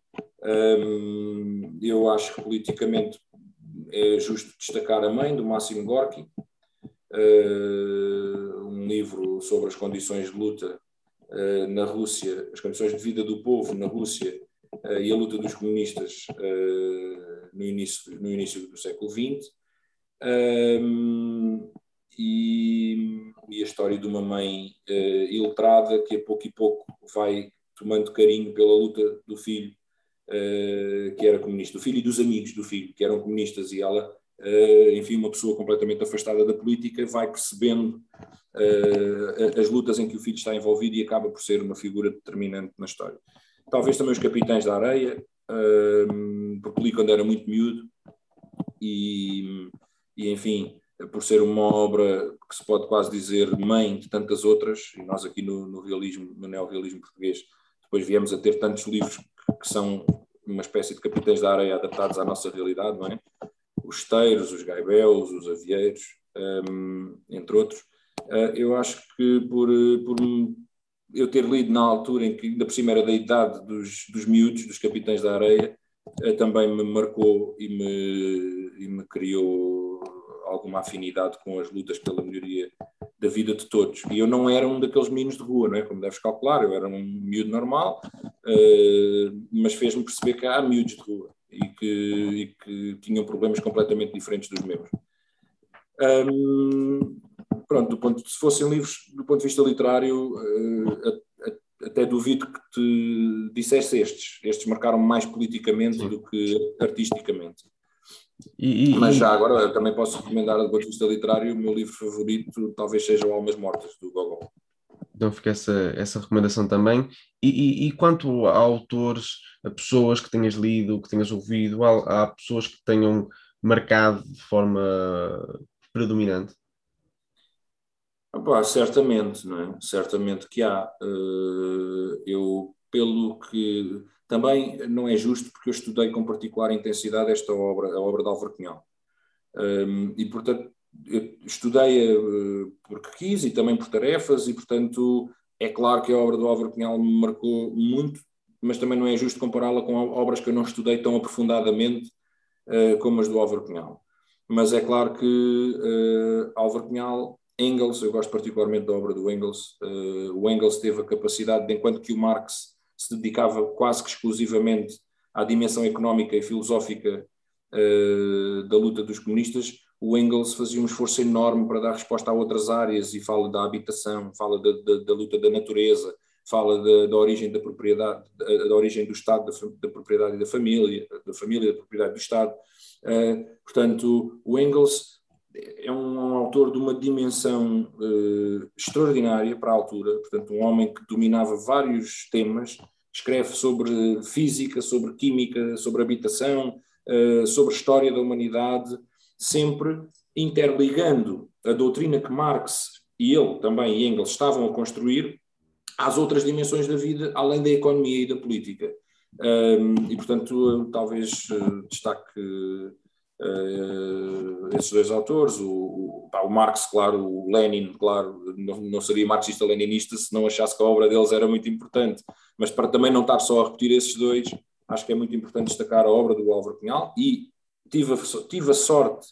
eu acho que politicamente é justo destacar A Mãe, do Máximo Gorki, eh, um livro sobre as condições de luta eh, na Rússia, as condições de vida do povo na Rússia e a luta dos comunistas no início, no início do século XX. E, e, a história de uma mãe uh, iletrada que a pouco e pouco vai tomando carinho pela luta do filho, uh, que era comunista, do filho e dos amigos do filho, que eram comunistas, e ela, uh, enfim, uma pessoa completamente afastada da política, vai percebendo as lutas em que o filho está envolvido e acaba por ser uma figura determinante na história. Talvez também os Capitães da Areia, porque li quando era muito miúdo, e e enfim, por ser uma obra que se pode quase dizer mãe de tantas outras, e nós aqui no, no realismo, no neorrealismo português, depois viemos a ter tantos livros que são uma espécie de capitães da areia adaptados à nossa realidade, não é? Os esteiros, os gaibelos, os avieiros, um, entre outros. Uh, eu acho que por, por eu ter lido na altura em que ainda por cima era da idade dos, dos miúdos, dos capitães da areia, uh, também me marcou e me, e me criou alguma afinidade com as lutas pela melhoria da vida de todos. E eu não era um daqueles meninos de rua, não é? como deves calcular, eu era um miúdo normal, uh, mas fez-me perceber que há miúdos de rua e que, e que tinham problemas completamente diferentes dos meus. Um, pronto, ponto, se fossem livros do ponto de vista literário, uh, até duvido que te dissesse estes. Estes marcaram mais politicamente Sim. do que artisticamente. E, e, Mas já agora também posso recomendar, do ponto de vista literário, o meu livro favorito talvez seja Almas Mortas, do Gogol. Então fica essa, essa recomendação também. E, e, quanto a autores, a pessoas que tenhas lido, que tenhas ouvido, há, há pessoas que tenham marcado de forma predominante? Opa, certamente, não é? Certamente que há. Eh, eu, pelo que também não é justo porque eu estudei com particular intensidade esta obra, a obra de Álvaro Cunhal. Um, e, portanto, estudei uh, porque quis e também por tarefas e, portanto, é claro que a obra do Álvaro Cunhal me marcou muito, mas também não é justo compará-la com obras que eu não estudei tão aprofundadamente uh, como as do Álvaro Cunhal. Mas é claro que Álvaro Cunhal, Engels, eu gosto particularmente da obra do Engels, o Engels teve a capacidade, de, enquanto que o Marx se dedicava quase que exclusivamente à dimensão económica e filosófica uh, da luta dos comunistas, o Engels fazia um esforço enorme para dar resposta a outras áreas e fala da habitação, fala da, da, da luta da natureza, fala da, da, origem da propriedade, da, da origem do Estado, da, propriedade e da família, da família, da propriedade do Estado. Uh, portanto, o Engels é um, autor de uma dimensão uh, extraordinária para a altura, portanto, um homem que dominava vários temas escreve sobre física, sobre química, sobre habitação, uh, sobre história da humanidade, sempre interligando a doutrina que Marx e ele também e Engels estavam a construir às outras dimensões da vida, além da economia e da política. Um, e, portanto, talvez uh, destaque uh, esses dois autores, o, o, o, Marx, claro, o Lenin, claro, não, não seria marxista-leninista se não achasse que a obra deles era muito importante, mas para também não estar só a repetir esses dois, acho que é muito importante destacar a obra do Álvaro Cunhal e tive a, tive a sorte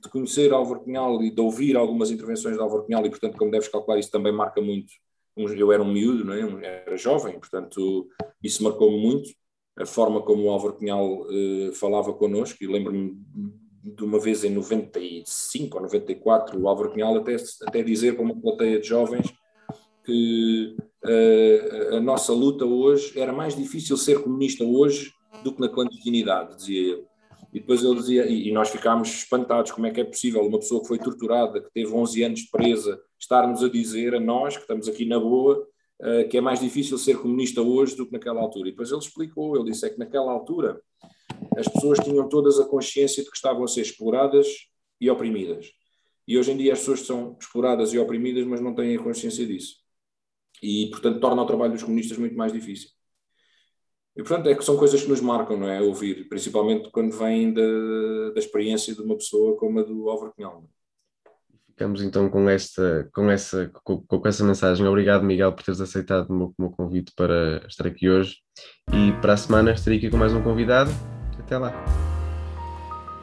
de conhecer Álvaro Cunhal e de ouvir algumas intervenções de Álvaro Cunhal e, portanto, como deves calcular, isso também marca muito. Eu era um miúdo, não é? era jovem, portanto, isso marcou-me muito. A forma como o Álvaro Cunhal uh, falava connosco, e lembro-me de uma vez em 95 ou 94, o Álvaro Cunhal até, até dizer para uma plateia de jovens que uh, a nossa luta hoje era mais difícil ser comunista hoje do que na clandestinidade, dizia ele. E depois ele dizia, e, nós ficámos espantados, como é que é possível uma pessoa que foi torturada, que teve 11 anos presa, estar-nos a dizer a nós, que estamos aqui na boa, que é mais difícil ser comunista hoje do que naquela altura. E depois ele explicou, ele disse é que naquela altura as pessoas tinham todas a consciência de que estavam a ser exploradas e oprimidas. E hoje em dia as pessoas são exploradas e oprimidas, mas não têm a consciência disso. E, portanto, torna o trabalho dos comunistas muito mais difícil. E, portanto, é que são coisas que nos marcam, não é? Ouvir, principalmente quando vem da, da experiência de uma pessoa como a do Álvaro Cunhal. Ficamos então com esta, com, essa, com, com, essa mensagem. Obrigado, Miguel, por teres aceitado o meu, o meu convite para estar aqui hoje. E para a semana estarei aqui com mais um convidado. Até lá.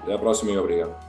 Até à próxima e obrigado.